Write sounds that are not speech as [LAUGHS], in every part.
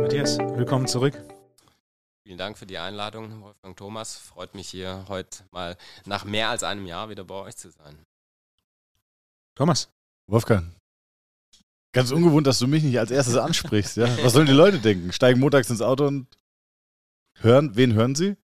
Matthias, willkommen zurück. Vielen Dank für die Einladung, Wolfgang Thomas. Freut mich hier heute mal nach mehr als einem Jahr wieder bei euch zu sein. Thomas. Wolfgang. Ganz ungewohnt, dass du mich nicht als erstes ansprichst. Ja? Was sollen die Leute denken? Steigen montags ins Auto und hören, wen hören sie?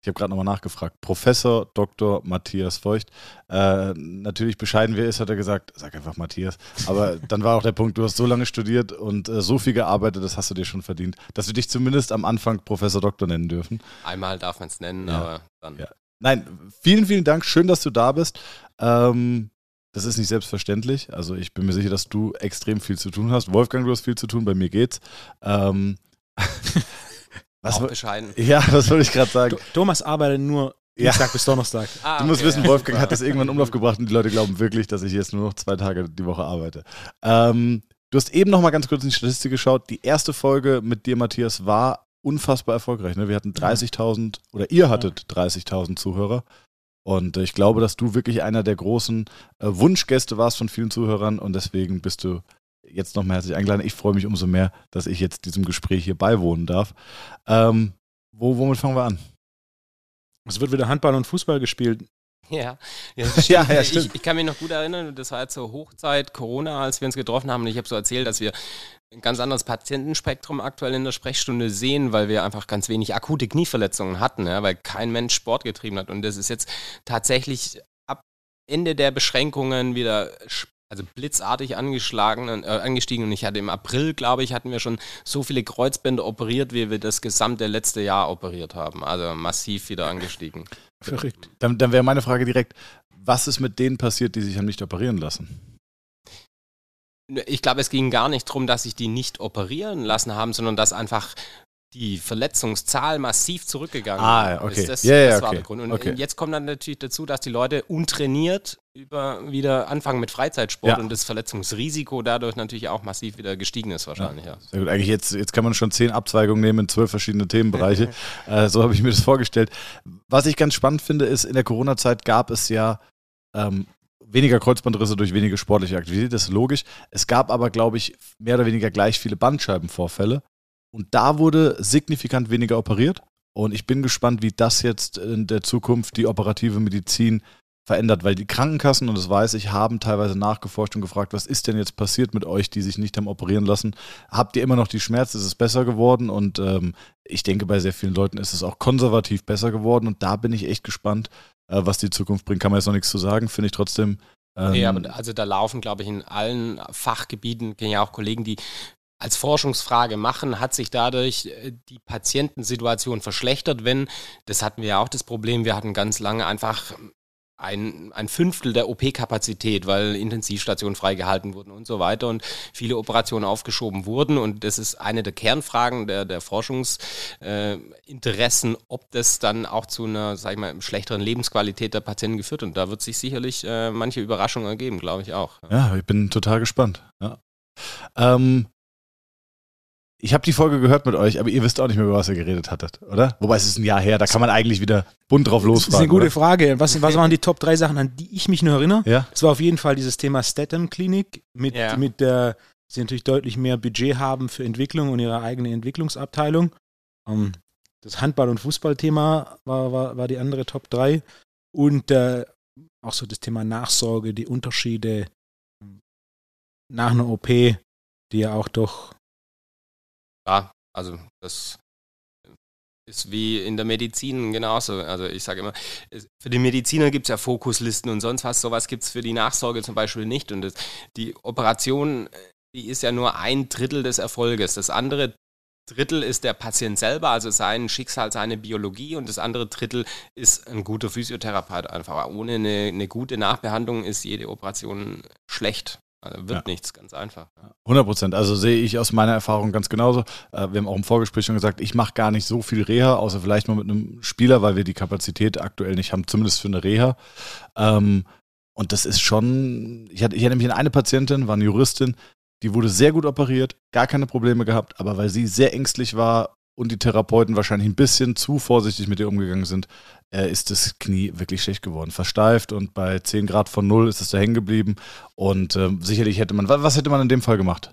Ich habe gerade nochmal nachgefragt. Professor Dr. Matthias Feucht. Äh, natürlich bescheiden, wer ist, hat er gesagt, sag einfach Matthias. Aber [LAUGHS] dann war auch der Punkt, du hast so lange studiert und äh, so viel gearbeitet, das hast du dir schon verdient, dass wir dich zumindest am Anfang Professor Doktor nennen dürfen. Einmal darf man es nennen, Ja. aber dann. Ja. Nein, vielen, vielen Dank. Schön, dass du da bist. Ähm, das ist nicht selbstverständlich. Also ich bin mir sicher, dass du extrem viel zu tun hast. Wolfgang, du hast viel zu tun, bei mir geht's. Ähm, [LAUGHS] was, auch bescheiden. [LAUGHS] ja, was wollte ich gerade sagen? Th- Thomas arbeitet nur Ja. Dienstag bis Donnerstag. Ah, Du musst okay, wissen, ja, Wolfgang super. hat das irgendwann in Umlauf gebracht und die Leute glauben wirklich, dass ich jetzt nur noch zwei Tage die Woche arbeite. Ähm, du hast eben noch mal ganz kurz in die Statistik geschaut. Die erste Folge mit dir, Matthias, war unfassbar erfolgreich. Ne? Wir hatten 30.000 oder ihr hattet 30.000 Zuhörer. Und äh, ich glaube, dass du wirklich einer der großen äh, Wunschgäste warst von vielen Zuhörern und deswegen bist du jetzt noch mal herzlich eingeladen. Ich freue mich umso mehr, dass ich jetzt diesem Gespräch hier beiwohnen darf. Ähm, wo, womit fangen wir an? Es wird wieder Handball und Fußball gespielt. Ja, ja, [LAUGHS] Ja, ja, stimmt. Ich, ich kann mich noch gut erinnern, das war jetzt zur Hochzeit Corona, als wir uns getroffen haben. Und ich habe so erzählt, dass wir ein ganz anderes Patientenspektrum aktuell in der Sprechstunde sehen, weil wir einfach ganz wenig akute Knieverletzungen hatten, ja, weil kein Mensch Sport getrieben hat. Und das ist jetzt tatsächlich ab Ende der Beschränkungen wieder also blitzartig angeschlagen, und, äh, angestiegen. Und ich hatte im April, glaube ich, hatten wir schon so viele Kreuzbänder operiert, wie wir das gesamte letzte Jahr operiert haben. Also massiv wieder angestiegen. Verrückt. Dann, dann wäre meine Frage direkt, was ist mit denen passiert, die sich haben nicht operieren lassen? Ich glaube, es ging gar nicht darum, dass sich die nicht operieren lassen haben, sondern dass einfach die Verletzungszahl massiv zurückgegangen Ah, ja, okay. ist. Das, Ja, ja, das war okay. der Grund. Und Okay. jetzt kommt dann natürlich dazu, dass die Leute untrainiert über wieder anfangen mit Freizeitsport Ja. und das Verletzungsrisiko dadurch natürlich auch massiv wieder gestiegen ist wahrscheinlich. Ja. Sehr gut, eigentlich jetzt, jetzt kann man schon zehn Abzweigungen nehmen in zwölf verschiedene Themenbereiche. [LAUGHS] äh, so habe ich mir das vorgestellt. Was ich ganz spannend finde, ist, in der Corona-Zeit gab es ja ähm, weniger Kreuzbandrisse durch weniger sportliche Aktivität, das ist logisch. Es gab aber, glaube ich, mehr oder weniger gleich viele Bandscheibenvorfälle. Und da wurde signifikant weniger operiert. Und ich bin gespannt, wie das jetzt in der Zukunft die operative Medizin verändert, weil die Krankenkassen, und das weiß ich, haben teilweise nachgeforscht und gefragt, was ist denn jetzt passiert mit euch, die sich nicht haben operieren lassen? Habt ihr immer noch die Schmerzen? Ist es besser geworden? Und ähm, ich denke, bei sehr vielen Leuten ist es auch konservativ besser geworden. Und da bin ich echt gespannt, äh, was die Zukunft bringt. Kann man jetzt noch nichts zu sagen, finde ich trotzdem. Ähm, Nee, aber also da laufen, glaube ich, in allen Fachgebieten, kenne ja auch Kollegen, die als Forschungsfrage machen, hat sich dadurch äh, die Patientensituation verschlechtert, wenn, das hatten wir ja auch das Problem, wir hatten ganz lange einfach ein, ein Fünftel der OP-Kapazität, weil Intensivstationen freigehalten wurden und so weiter und viele Operationen aufgeschoben wurden. Und das ist eine der Kernfragen der, der Forschungsinteressen, äh, ob das dann auch zu einer, sag ich mal, schlechteren Lebensqualität der Patienten geführt. Und da wird sich sicherlich äh, manche Überraschung ergeben, glaube ich auch. Ja, ich bin total gespannt. Ja. Ähm, ich habe die Folge gehört mit euch, aber ihr wisst auch nicht mehr, über was ihr geredet hattet, oder? Wobei es ist ein Jahr her, da kann man eigentlich wieder bunt drauf Das losfahren. ist eine gute oder? Frage. Was, was waren die Top 3 Sachen, an die ich mich nur erinnere? Ja, Das war auf jeden Fall dieses Thema Statham-Klinik, mit, Ja. mit der sie natürlich deutlich mehr Budget haben für Entwicklung und ihre eigene Entwicklungsabteilung. Ähm, das Handball- und Fußballthema war, war, war die andere Top 3. Und äh, auch so das Thema Nachsorge, die Unterschiede ähm, nach einer OP, die ja auch doch Ja, also das ist wie in der Medizin genauso. Also ich sage immer, für die Mediziner gibt es ja Fokuslisten und sonst was. Sowas gibt es für die Nachsorge zum Beispiel nicht. Und das, die Operation, die ist ja nur ein Drittel des Erfolges. Das andere Drittel ist der Patient selber, also sein Schicksal, seine Biologie. Und das andere Drittel ist ein guter Physiotherapeut einfach. Ohne eine, eine gute Nachbehandlung ist jede Operation schlecht. Also wird Ja. nichts, ganz einfach. 100 Prozent. Also sehe ich aus meiner Erfahrung ganz genauso. Äh, wir haben auch im Vorgespräch schon gesagt, ich mache gar nicht so viel Reha, außer vielleicht mal mit einem Spieler, weil wir die Kapazität aktuell nicht haben, zumindest für eine Reha. Ähm, und das ist schon, ich hatte, ich hatte nämlich eine Patientin, war eine Juristin, die wurde sehr gut operiert, gar keine Probleme gehabt, aber weil sie sehr ängstlich war und die Therapeuten wahrscheinlich ein bisschen zu vorsichtig mit dir umgegangen sind, äh, ist das Knie wirklich schlecht geworden. Versteift und bei 10 Grad von Null ist es da hängen geblieben. Und äh, sicherlich hätte man, was hätte man in dem Fall gemacht?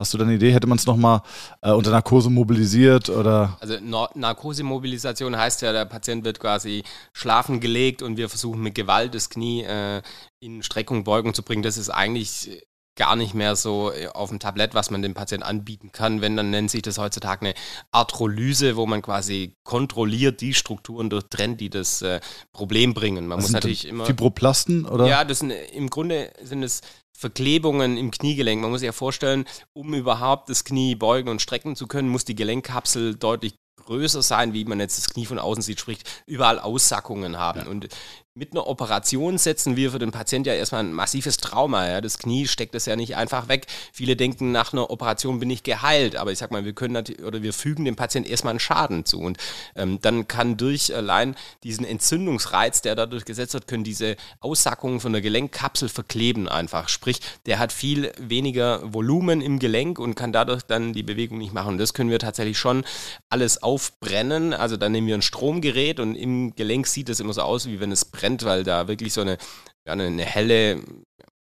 Hast du da eine Idee? Hätte man es nochmal äh, unter Narkose mobilisiert oder? Also Narkosemobilisation heißt ja, der Patient wird quasi schlafen gelegt und wir versuchen mit Gewalt das Knie äh, in Streckung, Beugung zu bringen. Das ist eigentlich gar nicht mehr so äh, auf dem Tablett, was man dem Patienten anbieten kann. Wenn, dann nennt sich das heutzutage eine Arthrolyse, wo man quasi kontrolliert die Strukturen durchtrennt, die das äh, Problem bringen. Man Was muss natürlich immer. Fibroplasten oder? Ja, das sind, im Grunde sind es Verklebungen im Kniegelenk. Man muss sich ja vorstellen, um überhaupt das Knie beugen und strecken zu können, muss die Gelenkkapsel deutlich größer sein, wie man jetzt das Knie von außen sieht, sprich überall Aussackungen haben. Und mit einer Operation setzen wir für den Patienten ja erstmal ein massives Trauma. Ja. Das Knie steckt es ja nicht einfach weg. Viele denken, nach einer Operation bin ich geheilt, aber ich sag mal, wir können oder wir fügen dem Patienten erstmal einen Schaden zu. Und ähm, dann kann durch allein diesen Entzündungsreiz, der dadurch gesetzt wird, können diese Aussackungen von der Gelenkkapsel verkleben einfach. Sprich, der hat viel weniger Volumen im Gelenk und kann dadurch dann die Bewegung nicht machen. Und das können wir tatsächlich schon alles aufbrennen. Also dann nehmen wir ein Stromgerät und im Gelenk sieht es immer so aus, wie wenn es brennt brennt, weil da wirklich so eine, ja, eine helle,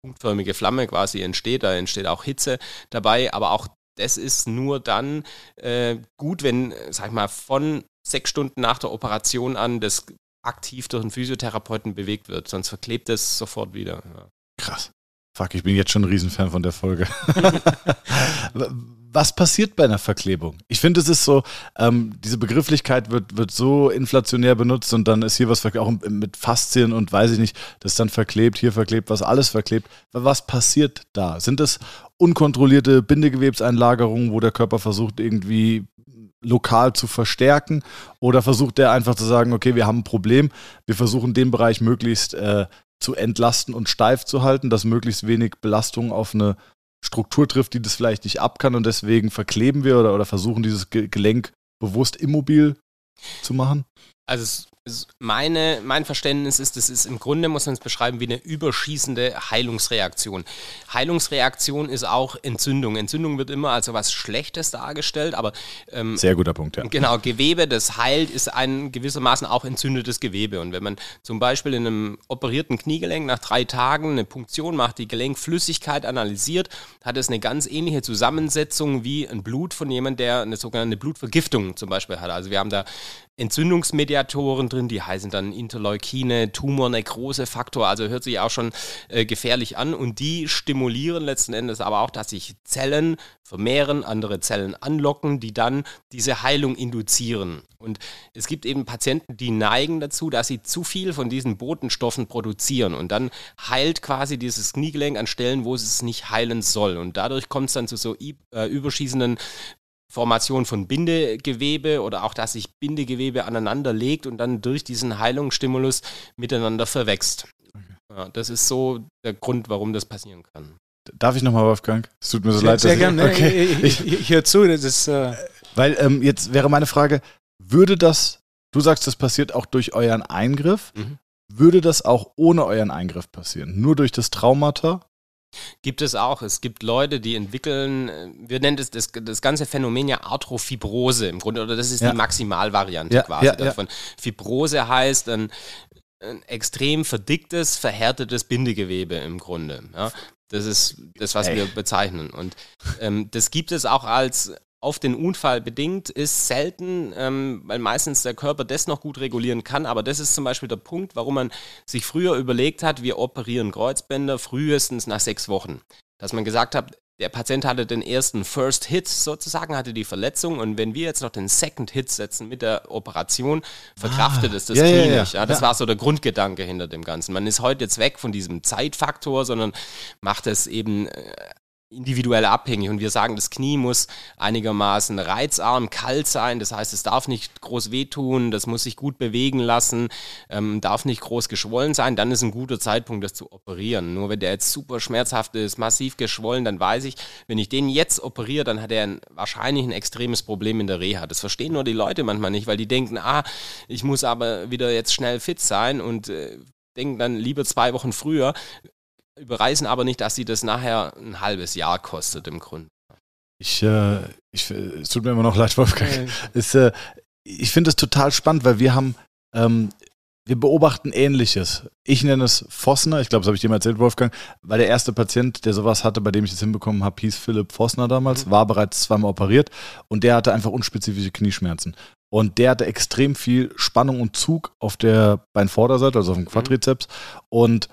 punktförmige Flamme quasi entsteht. Da entsteht auch Hitze dabei, aber auch das ist nur dann äh, gut, wenn, sag ich mal, von sechs Stunden nach der Operation an das aktiv durch einen Physiotherapeuten bewegt wird, sonst verklebt es sofort wieder. Ja. Krass. Fuck, ich bin jetzt schon ein Riesenfan von der Folge. [LAUGHS] [LAUGHS] [LAUGHS] Was passiert bei einer Verklebung? Ich finde, es ist so, ähm, diese Begrifflichkeit wird, wird so inflationär benutzt und dann ist hier was auch mit Faszien und weiß ich nicht, das dann verklebt, hier verklebt, was alles verklebt. Was passiert da? Sind das unkontrollierte Bindegewebseinlagerungen, wo der Körper versucht, irgendwie lokal zu verstärken? Oder versucht der einfach zu sagen, okay, wir haben ein Problem, wir versuchen den Bereich möglichst äh, zu entlasten und steif zu halten, dass möglichst wenig Belastung auf eine Struktur trifft, die das vielleicht nicht ab kann und deswegen verkleben wir oder, oder versuchen dieses Gelenk bewusst immobil zu machen? Also es meine, mein Verständnis ist, das ist im Grunde, muss man es beschreiben, wie eine überschießende Heilungsreaktion. Heilungsreaktion ist auch Entzündung. Entzündung wird immer als was Schlechtes dargestellt, aber ähm, sehr guter Punkt, ja. Genau, Gewebe, das heilt, ist ein gewissermaßen auch entzündetes Gewebe. Und wenn man zum Beispiel in einem operierten Kniegelenk nach drei Tagen eine Punktion macht, die Gelenkflüssigkeit analysiert, hat es eine ganz ähnliche Zusammensetzung wie ein Blut von jemandem, der eine sogenannte Blutvergiftung zum Beispiel hat. Also wir haben da Entzündungsmediatoren drin, die heißen dann Interleukine, Tumornekrosefaktor, also hört sich auch schon äh, gefährlich an und die stimulieren letzten Endes aber auch, dass sich Zellen vermehren, andere Zellen anlocken, die dann diese Heilung induzieren. Und es gibt eben Patienten, die neigen dazu, dass sie zu viel von diesen Botenstoffen produzieren und dann heilt quasi dieses Kniegelenk an Stellen, wo es nicht heilen soll. Und dadurch kommt es dann zu so äh, überschießenden Formation von Bindegewebe oder auch, dass sich Bindegewebe aneinander legt und dann durch diesen Heilungsstimulus miteinander verwächst. Okay. Ja, das ist so der Grund, warum das passieren kann. Darf ich nochmal, Wolfgang? Es tut mir so sehr, leid. Sehr gerne. Okay. Ich, ich, ich höre zu. Das ist, äh Weil ähm, jetzt wäre meine Frage, würde das, du sagst, das passiert auch durch euren Eingriff, mhm. würde das auch ohne euren Eingriff passieren? Nur durch das Traumata? Gibt es auch. Es gibt Leute, die entwickeln, äh, wir nennen das, das, das ganze Phänomen ja Arthrofibrose im Grunde, oder das ist ja. die Maximalvariante ja, quasi ja, davon. Fibrose heißt ein, ein, extrem verdicktes, verhärtetes Bindegewebe im Grunde. Das ist das, was Ey. wir bezeichnen. Und ähm, das gibt es auch als auf den Unfall bedingt ist selten, ähm, weil meistens der Körper das noch gut regulieren kann. Aber das ist zum Beispiel der Punkt, warum man sich früher überlegt hat, wir operieren Kreuzbänder frühestens nach sechs Wochen. Dass man gesagt hat, der Patient hatte den ersten First Hit sozusagen, hatte die Verletzung und wenn wir jetzt noch den Second Hit setzen mit der Operation, verkraftet ah, es das ja, Knie ja. Ja, das war so der Grundgedanke hinter dem Ganzen. Man ist heute jetzt weg von diesem Zeitfaktor, sondern macht es eben äh, individuell abhängig und wir sagen, das Knie muss einigermaßen reizarm, kalt sein, das heißt, es darf nicht groß wehtun, das muss sich gut bewegen lassen, ähm, darf nicht groß geschwollen sein, dann ist ein guter Zeitpunkt, das zu operieren. Nur wenn der jetzt super schmerzhaft ist, massiv geschwollen, dann weiß ich, wenn ich den jetzt operiere, dann hat er ein, wahrscheinlich ein extremes Problem in der Reha. Das verstehen nur die Leute manchmal nicht, weil die denken, ah, ich muss aber wieder jetzt schnell fit sein und äh, denken dann lieber zwei Wochen früher, überreißen aber nicht, dass sie das nachher ein halbes Jahr kostet im Grunde. Ich, äh, ich, es tut mir immer noch leid, Wolfgang. Ist, äh, ich finde es total spannend, weil wir haben, ähm, wir beobachten Ähnliches. Ich nenne es Vossner, ich glaube, das habe ich dir mal erzählt, Wolfgang, weil der erste Patient, der sowas hatte, bei dem ich es hinbekommen habe, hieß Philipp Vossner damals, mhm. war bereits zweimal operiert und der hatte einfach unspezifische Knieschmerzen. Und der hatte extrem viel Spannung und Zug auf der Beinvorderseite, also auf dem mhm. Quadrizeps. Mhm. Und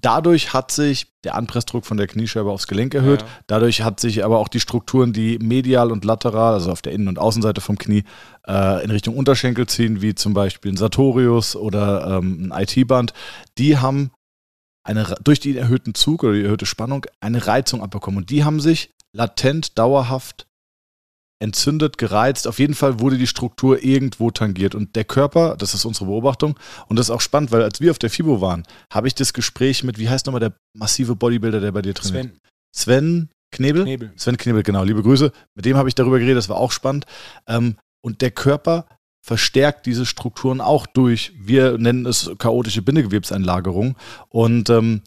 dadurch hat sich der Anpressdruck von der Kniescheibe aufs Gelenk erhöht. Ja. Dadurch hat sich aber auch die Strukturen, die medial und lateral, also auf der Innen- und Außenseite vom Knie, äh, in Richtung Unterschenkel ziehen, wie zum Beispiel ein Sartorius oder ähm, ein IT-Band, die haben eine, durch den erhöhten Zug oder die erhöhte Spannung eine Reizung abbekommen. Und die haben sich latent, dauerhaft entzündet, gereizt. Auf jeden Fall wurde die Struktur irgendwo tangiert. Und der Körper, das ist unsere Beobachtung, und das ist auch spannend, weil als wir auf der FIBO waren, habe ich das Gespräch mit, wie heißt nochmal der massive Bodybuilder, der bei dir trainiert? Sven. Sven Knebel? Knebel. Sven Knebel, genau. Liebe Grüße. Mit dem habe ich darüber geredet, das war auch spannend. Ähm, und der Körper verstärkt diese Strukturen auch durch, wir nennen es chaotische Bindegewebseinlagerung. Und ähm,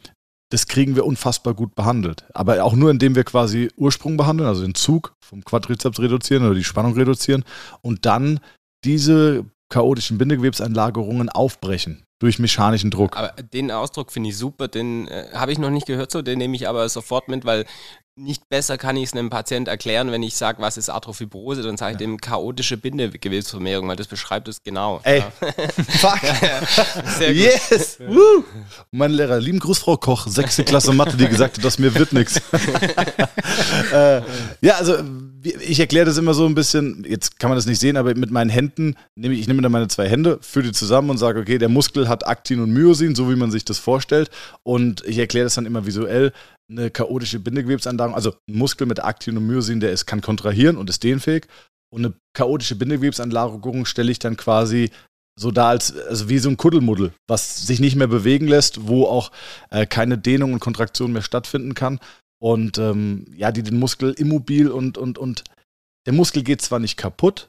das kriegen wir unfassbar gut behandelt. Aber auch nur, indem wir quasi Ursprung behandeln, also den Zug vom Quadrizeps reduzieren oder die Spannung reduzieren und dann diese chaotischen Bindegewebseinlagerungen aufbrechen durch mechanischen Druck. Aber den Ausdruck finde ich super, den äh, habe ich noch nicht gehört so, den nehme ich aber sofort mit, weil nicht besser kann ich es einem Patient erklären, wenn ich sage, was ist Arthrofibrose, dann sage ich ja. dem chaotische Bindegewebsvermehrung, weil das beschreibt es genau. Ey, ja. [LAUGHS] fuck. Sehr gut. Yes. Woo. Mein Lehrer, lieben Gruß, Frau Koch, sechste Klasse Mathe, die gesagt hat, das mir wird nichts. [LAUGHS] äh, ja, also ich erkläre das immer so ein bisschen, jetzt kann man das nicht sehen, aber mit meinen Händen nehme ich, ich nehme dann meine zwei Hände, führe die zusammen und sage, okay, der Muskel hat Aktin und Myosin, so wie man sich das vorstellt. Und ich erkläre das dann immer visuell eine chaotische Bindegewebsanlagerung, also ein Muskel mit Aktin und Myosin, der ist, kann kontrahieren und ist dehnfähig. Und eine chaotische Bindegewebsanlagerung stelle ich dann quasi so da als, also wie so ein Kuddelmuddel, was sich nicht mehr bewegen lässt, wo auch äh, keine Dehnung und Kontraktion mehr stattfinden kann. Und ähm, ja, die den Muskel immobil und, und, und der Muskel geht zwar nicht kaputt,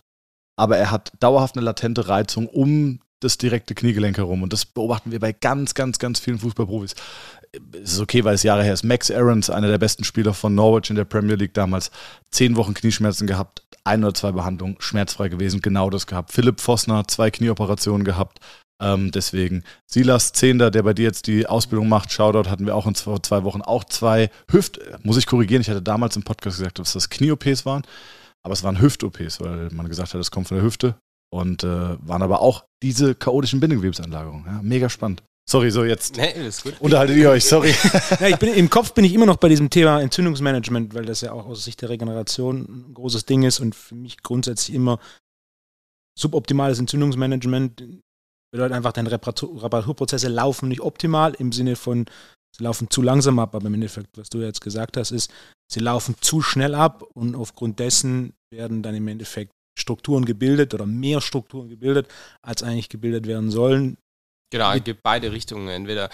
aber er hat dauerhaft eine latente Reizung um das direkte Kniegelenk herum. Und das beobachten wir bei ganz, ganz, ganz vielen Fußballprofis es ist okay, weil es Jahre her ist. Max Aarons, einer der besten Spieler von Norwich in der Premier League damals, zehn Wochen Knieschmerzen gehabt, ein oder zwei Behandlungen, schmerzfrei gewesen, genau das gehabt. Philipp Vossner, zwei Knieoperationen gehabt. Ähm, deswegen Silas Zehnder, der bei dir jetzt die Ausbildung macht, Shoutout, hatten wir auch in zwei, zwei Wochen auch zwei Hüft, muss ich korrigieren, ich hatte damals im Podcast gesagt, dass das Knie-OPs waren, aber es waren Hüft-OPs, weil man gesagt hat, das kommt von der Hüfte und äh, waren aber auch diese chaotischen Bindegewebsanlagerungen. Ja, mega spannend. Sorry, so jetzt. Nee, ist gut. Unterhaltet ihr euch, sorry. [LAUGHS] ja, ich bin, Im Kopf bin ich immer noch bei diesem Thema Entzündungsmanagement, weil das ja auch aus Sicht der Regeneration ein großes Ding ist und für mich grundsätzlich immer suboptimales Entzündungsmanagement bedeutet einfach, deine Reparatur, Reparaturprozesse laufen nicht optimal im Sinne von, sie laufen zu langsam ab, aber im Endeffekt, was du jetzt gesagt hast, ist, sie laufen zu schnell ab und aufgrund dessen werden dann im Endeffekt Strukturen gebildet oder mehr Strukturen gebildet, als eigentlich gebildet werden sollen, Genau, es gibt beide Richtungen, entweder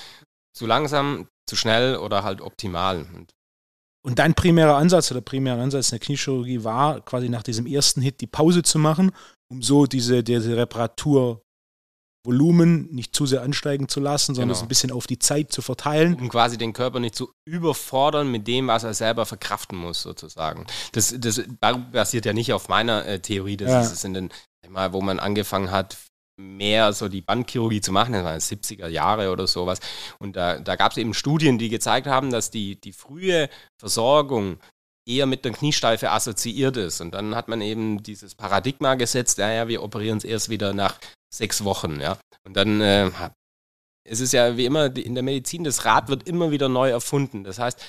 zu langsam, zu schnell oder halt optimal. Und, und dein primärer Ansatz oder primärer Ansatz in der Kniechirurgie war, quasi nach diesem ersten Hit die Pause zu machen, um so diese, diese Reparaturvolumen nicht zu sehr ansteigen zu lassen, sondern genau. es ein bisschen auf die Zeit zu verteilen. Um quasi den Körper nicht zu überfordern mit dem, was er selber verkraften muss, sozusagen. Das, das basiert ja nicht auf meiner äh, Theorie, das ja. ist es in den, wo man angefangen hat, mehr so die Bandchirurgie zu machen, das waren 70er Jahre oder sowas. Und da, da gab es eben Studien, die gezeigt haben, dass die, die frühe Versorgung eher mit der Kniesteife assoziiert ist. Und dann hat man eben dieses Paradigma gesetzt, ja, ja, wir operieren es erst wieder nach sechs Wochen, ja. Und dann äh, es ist ja wie immer in der Medizin, das Rad wird immer wieder neu erfunden. Das heißt,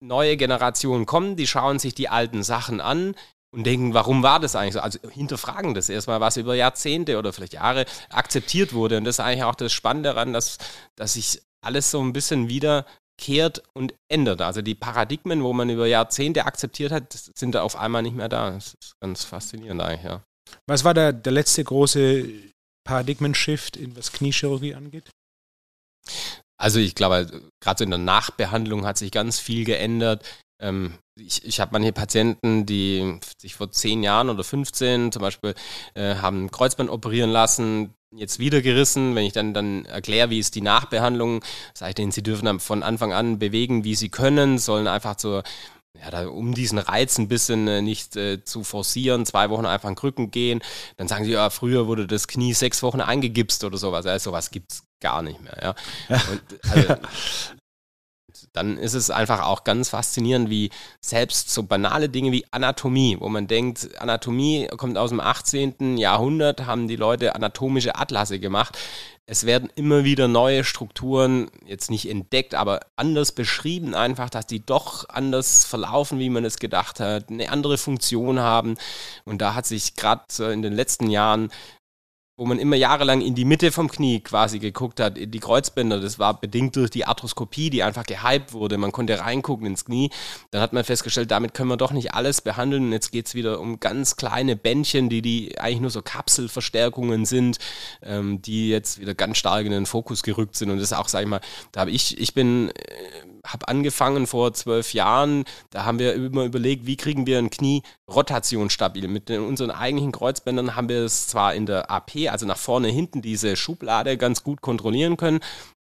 neue Generationen kommen, die schauen sich die alten Sachen an, und denken, warum war das eigentlich so? Also hinterfragen das erstmal, was über Jahrzehnte oder vielleicht Jahre akzeptiert wurde. Und das ist eigentlich auch das Spannende daran, dass, dass sich alles so ein bisschen wieder kehrt und ändert. Also die Paradigmen, wo man über Jahrzehnte akzeptiert hat, sind da auf einmal nicht mehr da. Das ist ganz faszinierend eigentlich, ja. Was war der, der letzte große Paradigmen-Shift, was Kniechirurgie angeht? Also ich glaube, gerade so in der Nachbehandlung hat sich ganz viel geändert. Ähm, ich, ich habe manche Patienten, die sich vor zehn Jahren oder 15 zum Beispiel äh, haben Kreuzband operieren lassen, jetzt wieder gerissen. Wenn ich dann, dann erkläre, wie ist die Nachbehandlung, sage ich denen, sie dürfen dann von Anfang an bewegen, wie sie können, sollen einfach zur ja, da, um diesen Reiz ein bisschen äh, nicht äh, zu forcieren, zwei Wochen einfach an Krücken gehen. Dann sagen sie, ja, früher wurde das Knie sechs Wochen eingegipst oder sowas. Ja, sowas gibt es gar nicht mehr. Ja. [LAUGHS] Und, also, dann ist es einfach auch ganz faszinierend, wie selbst so banale Dinge wie Anatomie, wo man denkt, Anatomie kommt aus dem 18. Jahrhundert, haben die Leute anatomische Atlasse gemacht. Es werden immer wieder neue Strukturen, jetzt nicht entdeckt, aber anders beschrieben, einfach, dass die doch anders verlaufen, wie man es gedacht hat, eine andere Funktion haben. Und da hat sich gerade in den letzten Jahren wo man immer jahrelang in die Mitte vom Knie quasi geguckt hat, in die Kreuzbänder. Das war bedingt durch die Arthroskopie, die einfach gehypt wurde. Man konnte reingucken ins Knie. Dann hat man festgestellt, damit können wir doch nicht alles behandeln. Und jetzt geht es wieder um ganz kleine Bändchen, die, die eigentlich nur so Kapselverstärkungen sind, ähm, die jetzt wieder ganz stark in den Fokus gerückt sind. Und das ist auch, sag ich mal, da habe ich, ich bin, äh, habe angefangen vor zwölf Jahren, da haben wir immer überlegt, wie kriegen wir ein Knie rotationsstabil. Mit den, unseren eigentlichen Kreuzbändern haben wir es zwar in der AP, also nach vorne, hinten diese Schublade ganz gut kontrollieren können,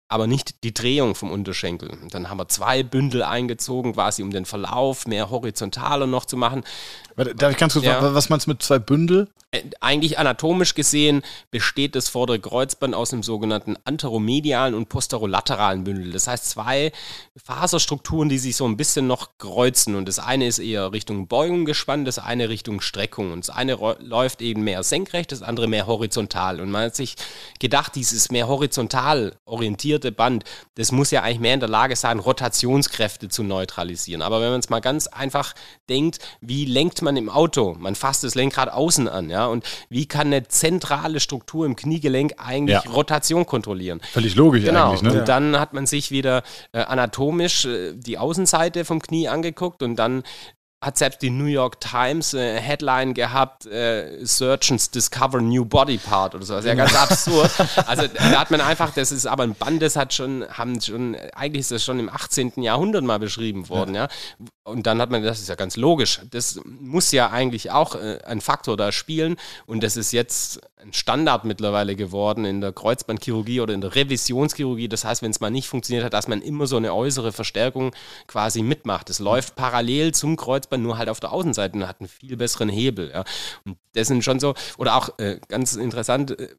aber nicht die Drehung vom Unterschenkel. Dann haben wir zwei Bündel eingezogen, quasi um den Verlauf mehr horizontaler noch zu machen. Darf ich ganz kurz ja. was meinst du mit zwei Bündel? Äh, eigentlich anatomisch gesehen besteht das vordere Kreuzband aus dem sogenannten anteromedialen und posterolateralen Bündel. Das heißt zwei Faserstrukturen, die sich so ein bisschen noch kreuzen. Und das eine ist eher Richtung Beugung gespannt, das eine Richtung Streckung. Und das eine läuft eben mehr senkrecht, das andere mehr horizontal. Und man hat sich gedacht, dieses mehr horizontal orientierte Band, das muss ja eigentlich mehr in der Lage sein, Rotationskräfte zu neutralisieren. Aber wenn man es mal ganz einfach denkt, wie lenkt man im Auto? Man fasst das Lenkrad außen an, ja. Und wie kann eine zentrale Struktur im Kniegelenk eigentlich ja. Rotation kontrollieren? Völlig logisch genau. eigentlich. Ne? Und dann hat man sich wieder äh, anatomisch äh, die Außenseite vom Knie angeguckt und dann hat selbst die New York Times äh, Headline gehabt, äh, Surgeons discover new body part oder so. Das ist ja ganz absurd. Also da hat man einfach, das ist aber ein Band, das hat schon, haben schon, eigentlich ist das schon im 18. Jahrhundert mal beschrieben worden, ja. ja. Und dann hat man, das ist ja ganz logisch, das muss ja eigentlich auch äh, ein Faktor da spielen und das ist jetzt ein Standard mittlerweile geworden in der Kreuzbandchirurgie oder in der Revisionschirurgie. Das heißt, wenn es mal nicht funktioniert hat, dass man immer so eine äußere Verstärkung quasi mitmacht. Es läuft parallel zum Kreuzband, nur halt auf der Außenseite und hat einen viel besseren Hebel. Ja. Und das sind schon so, oder auch äh, ganz interessant, äh,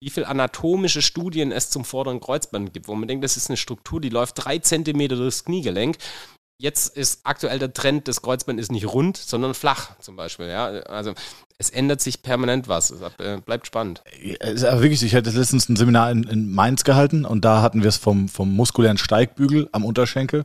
wie viele anatomische Studien es zum vorderen Kreuzband gibt, wo man denkt, das ist eine Struktur, die läuft drei Zentimeter durchs Kniegelenk Jetzt ist aktuell der Trend, das Kreuzband ist nicht rund, sondern flach zum Beispiel. Ja? Also es ändert sich permanent was. Es äh, bleibt spannend. Es aber wirklich, ich hatte letztens ein Seminar in, in Mainz gehalten und da hatten wir es vom, vom muskulären Steigbügel am Unterschenkel.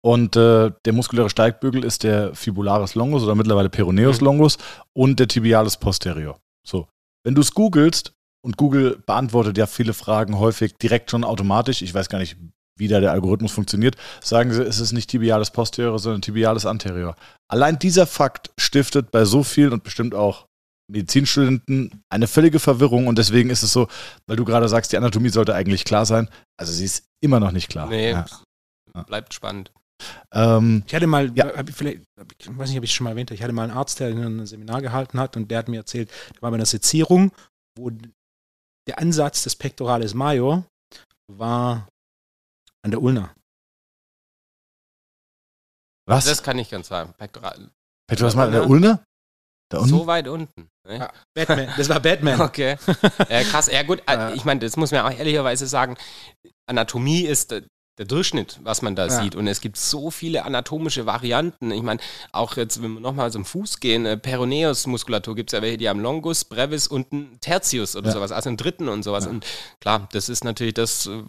Und äh, der muskuläre Steigbügel ist der Fibularis longus oder mittlerweile Peroneus mhm. longus und der Tibialis posterior. So. Wenn du es googelst, und Google beantwortet ja viele Fragen häufig direkt schon automatisch. Ich weiß gar nicht, wie da der Algorithmus funktioniert, sagen sie, es ist nicht tibiales posterior, sondern tibiales anterior. Allein dieser Fakt stiftet bei so vielen und bestimmt auch Medizinstudenten eine völlige Verwirrung und deswegen ist es so, weil du gerade sagst, die Anatomie sollte eigentlich klar sein. Also sie ist immer noch nicht klar. Nee, ja. bleibt spannend. Ähm, ich hatte mal, ja. vielleicht, ich weiß nicht, ob ich es schon mal erwähnt habe, ich hatte mal einen Arzt, der ein Seminar gehalten hat und der hat mir erzählt, der war bei einer Sezierung, wo der Ansatz des Pectoralis Major war an der Ulna. Was? Das kann ich ganz sagen. Pektoral. Pektoral mal an der Ulna? Da unten? So weit unten. Ne? Ja, Batman. Das war Batman. [LAUGHS] Okay. Äh, krass. Ja, gut. Äh, ich meine, das muss man auch ehrlicherweise sagen. Anatomie ist der, der Durchschnitt, was man da ja. sieht. Und es gibt so viele anatomische Varianten. Ich meine, auch jetzt, wenn wir nochmal zum Fuß gehen, äh, Peroneus-Muskulatur gibt es ja welche, die haben Longus, Brevis und einen Tertius oder ja. sowas, also einen dritten und sowas. Und klar, das ist natürlich das, äh,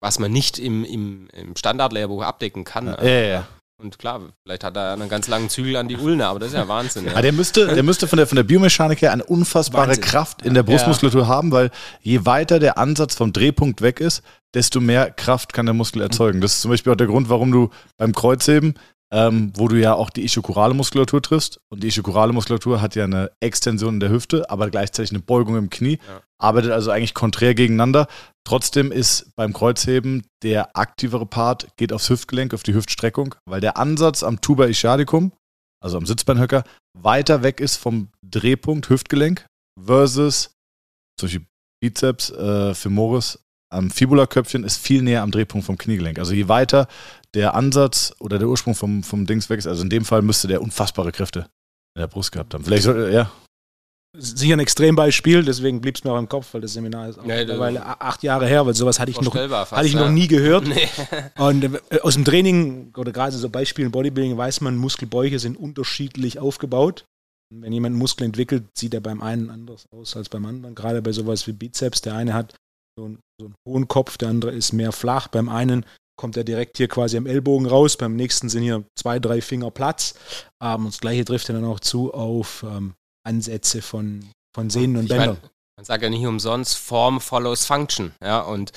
was man nicht im, im, im Standardlehrbuch abdecken kann. Ja, ja, ja. Und klar, vielleicht hat er einen ganz langen Zügel an die Ulne, aber das ist ja Wahnsinn. Ja. ja der müsste, der müsste von, der, von der Biomechanik her eine unfassbare Wahnsinn. Kraft in der Brustmuskulatur ja. haben, weil je weiter der Ansatz vom Drehpunkt weg ist, desto mehr Kraft kann der Muskel erzeugen. Das ist zum Beispiel auch der Grund, warum du beim Kreuzheben ähm, wo du ja auch die ischokorale Muskulatur triffst. Und die ischokorale Muskulatur hat ja eine Extension in der Hüfte, aber gleichzeitig eine Beugung im Knie. Ja. Arbeitet also eigentlich konträr gegeneinander. Trotzdem ist beim Kreuzheben der aktivere Part, geht aufs Hüftgelenk, auf die Hüftstreckung, weil der Ansatz am Tuba ischiadicum, also am Sitzbeinhöcker, weiter weg ist vom Drehpunkt Hüftgelenk versus zum Beispiel Bizeps, äh, Femoris am Fibula-Köpfchen ist viel näher am Drehpunkt vom Kniegelenk. Also je weiter der Ansatz oder der Ursprung vom, vom Dings weg ist, also in dem Fall müsste der unfassbare Kräfte in der Brust gehabt haben. Vielleicht ja. Sicher ein Extrembeispiel, deswegen blieb es mir auch im Kopf, weil das Seminar ist auch Ja, mittlerweile acht Jahre her, weil sowas hatte ich noch, fast, hatte ich ja. noch nie gehört. Nee. [LAUGHS] Und äh, aus dem Training oder gerade so Beispielen Bodybuilding weiß man, Muskelbäuche sind unterschiedlich aufgebaut. Und wenn jemand einen Muskel entwickelt, sieht er beim einen anders aus als beim anderen. Gerade bei sowas wie Bizeps. Der eine hat so einen, so einen hohen Kopf, der andere ist mehr flach. Beim einen kommt er direkt hier quasi am Ellbogen raus, beim nächsten sind hier zwei, drei Finger Platz. Ähm, und das gleiche trifft dann auch zu auf ähm, Ansätze von, von Sehnen und Ich mein, Bändern. man sagt ja nicht umsonst, Form follows Function. Ja, und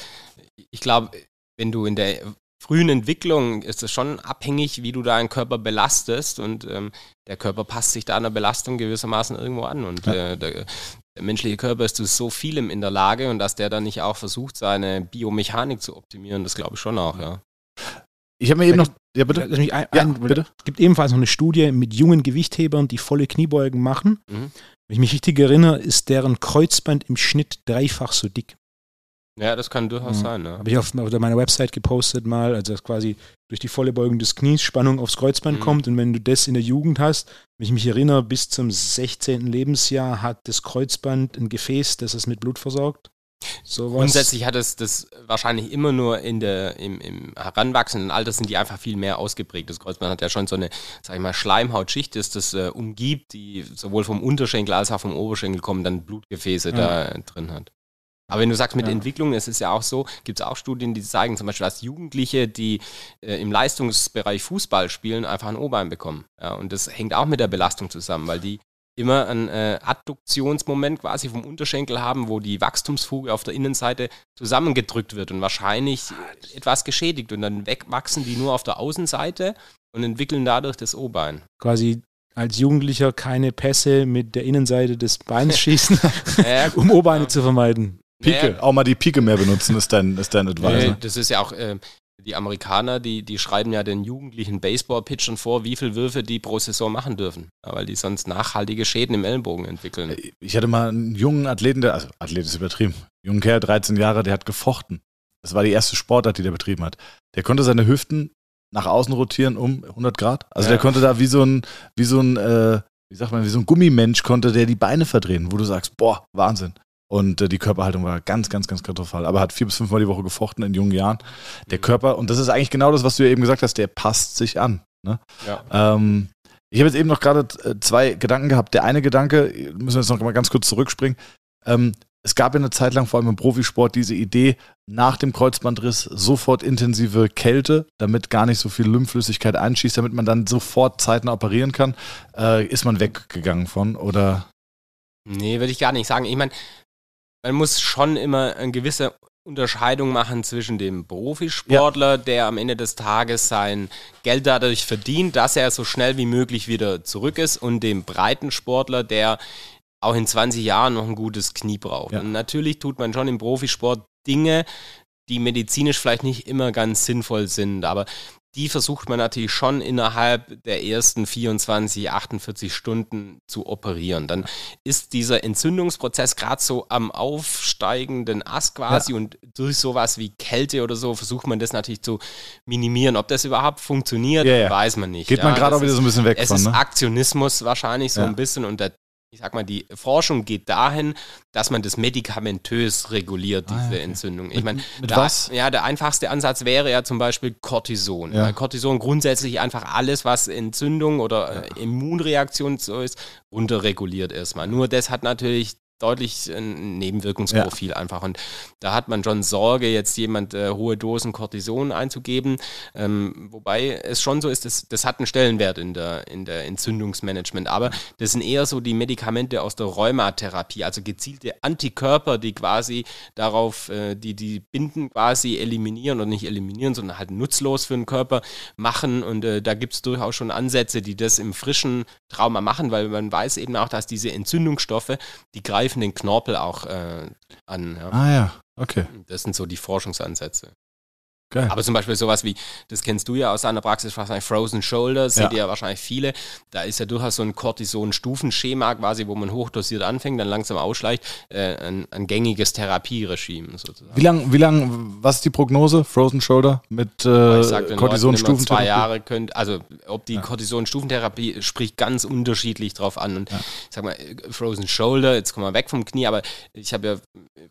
ich glaube, wenn du in der frühen Entwicklung ist es schon abhängig, wie du deinen Körper belastest und ähm, der Körper passt sich da einer Belastung gewissermaßen irgendwo an und Ja. äh, der, der menschliche Körper ist zu so vielem in der Lage und dass der dann nicht auch versucht, seine Biomechanik zu optimieren, das glaube ich schon auch, ja. Ich habe mir eben noch. Ja, bitte. Lass mich ein, Ja, ein, bitte. Es gibt ebenfalls noch eine Studie mit jungen Gewichthebern, die volle Kniebeugen machen. Mhm. Wenn ich mich richtig erinnere, ist deren Kreuzband im Schnitt dreifach so dick. Ja, das kann durchaus Ja. sein, ja. Habe ich auf, auf meiner Website gepostet mal, also dass quasi durch die volle Beugung des Knies Spannung aufs Kreuzband Mhm. kommt. Und wenn du das in der Jugend hast, wenn ich mich erinnere, bis zum 16. Lebensjahr hat das Kreuzband ein Gefäß, das es mit Blut versorgt. Sowas. Grundsätzlich hat es das wahrscheinlich immer nur in der, im, im heranwachsenden Alter sind die einfach viel mehr ausgeprägt. Das Kreuzband hat ja schon so eine, sag ich mal, Schleimhautschicht, das das äh, umgibt, die sowohl vom Unterschenkel als auch vom Oberschenkel kommen, dann Blutgefäße da äh, drin hat. Aber wenn du sagst mit Ja. Entwicklung, es ist ja auch so, gibt es auch Studien, die zeigen zum Beispiel, dass Jugendliche, die äh, im Leistungsbereich Fußball spielen, einfach ein O-Bein bekommen. Ja, und das hängt auch mit der Belastung zusammen, weil die immer ein äh, Adduktionsmoment quasi vom Unterschenkel haben, wo die Wachstumsfuge auf der Innenseite zusammengedrückt wird und wahrscheinlich etwas geschädigt und dann wegwachsen die nur auf der Außenseite und entwickeln dadurch das O-Bein. quasi als Jugendlicher keine Pässe mit der Innenseite des Beins schießen, [LAUGHS] [LAUGHS] um O-Beine zu vermeiden. Pike. Ja. Auch mal die Pike mehr benutzen, ist dein, ist dein Advice. Nee, ne? das ist ja auch, äh, die Amerikaner, die, die schreiben ja den jugendlichen Baseball-Pitchern vor, wie viele Würfe die pro Saison machen dürfen. Weil die sonst nachhaltige Schäden im Ellenbogen entwickeln. Ich hatte mal einen jungen Athleten, der, also Athlet ist übertrieben, jungen Kerl, 13 Jahre, der hat gefochten. Das war die erste Sportart, die der betrieben hat. Der konnte seine Hüften nach außen rotieren um 100 Grad. Also Ja. der konnte da wie so ein, wie so ein, äh, wie sagt man, wie so ein Gummimensch konnte der die Beine verdrehen, wo du sagst, boah, Wahnsinn. Und äh, die Körperhaltung war ganz, ganz, ganz katastrophal. Aber hat vier bis fünfmal die Woche gefochten in jungen Jahren. Der Körper, und das ist eigentlich genau das, was du ja eben gesagt hast, der passt sich an. Ne? Ja. Ähm, ich habe jetzt eben noch gerade äh, zwei Gedanken gehabt. Der eine Gedanke, müssen wir jetzt noch mal ganz kurz zurückspringen. Ähm, es gab ja eine Zeit lang, vor allem im Profisport, diese Idee, nach dem Kreuzbandriss sofort intensive Kälte, damit gar nicht so viel Lymphflüssigkeit einschießt, damit man dann sofort zeitnah operieren kann. Äh, ist man weggegangen von oder? Nee, würde ich gar nicht sagen. Ich meine, man muss schon immer eine gewisse Unterscheidung machen zwischen dem Profisportler, der am Ende des Tages sein Geld dadurch verdient, dass er so schnell wie möglich wieder zurück ist, und dem breiten Sportler, der auch in 20 Jahren noch ein gutes Knie braucht. Ja. Und natürlich tut man schon im Profisport Dinge, die medizinisch vielleicht nicht immer ganz sinnvoll sind, aber die versucht man natürlich schon innerhalb der ersten 24, 48 Stunden zu operieren. Dann ist dieser Entzündungsprozess gerade so am aufsteigenden Ast quasi und durch sowas wie Kälte oder so versucht man das natürlich zu minimieren. Ob das überhaupt funktioniert, Ja, ja. weiß man nicht. Geht man Ja, gerade auch wieder so ein bisschen weg es von, ist ne? Aktionismus wahrscheinlich so Ja. ein bisschen und der, ich sag mal, die Forschung geht dahin, dass man das medikamentös reguliert, Ah, diese ja, okay. Entzündung. Ich meine, was? Ja, der einfachste Ansatz wäre ja zum Beispiel Cortison. Ja. Cortison grundsätzlich einfach alles, was Entzündung oder äh, Immunreaktion so ist, runterreguliert erstmal. Nur das hat natürlich deutlich ein Nebenwirkungsprofil einfach. Und da hat man schon Sorge, jetzt jemand äh, hohe Dosen Cortison einzugeben. Ähm, wobei es schon so ist, das, das hat einen Stellenwert in der, in der Entzündungsmanagement. Aber das sind eher so die Medikamente aus der Rheumatherapie, also gezielte Antikörper, die quasi darauf, äh, die die Binden quasi eliminieren oder nicht eliminieren, sondern halt nutzlos für den Körper machen. Und äh, da gibt es durchaus schon Ansätze, die das im frischen Trauma machen, weil man weiß eben auch, dass diese Entzündungsstoffe, die greifen den Knorpel auch äh, an. Ja. Ah ja, okay. Das sind so die Forschungsansätze. Geil. Aber zum Beispiel sowas wie, das kennst du ja aus deiner Praxis, wahrscheinlich Frozen Shoulder, seht ja. ihr ja wahrscheinlich viele. Da ist ja durchaus so ein Cortison-Stufenschema quasi, wo man hochdosiert anfängt, dann langsam ausschleicht, äh, ein, ein, gängiges Therapieregime sozusagen. Wie lange, wie lang, was ist die Prognose, Frozen Shoulder mit äh, Cortison-Stufentherapie? Zwei Jahre könnt, also ob die ja. Cortison-Stufentherapie spricht ganz unterschiedlich drauf an. Und ja. ich sag mal, Frozen Shoulder, jetzt kommen wir weg vom Knie, aber ich habe ja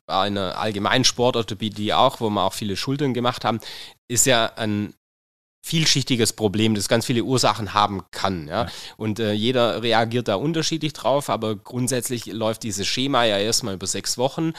einer allgemeinen Sportorthopädie auch, wo wir auch viele Schultern gemacht haben ist ja ein vielschichtiges Problem, das ganz viele Ursachen haben kann. Ja? Und äh, jeder reagiert da unterschiedlich drauf, aber grundsätzlich läuft dieses Schema ja erstmal über sechs Wochen.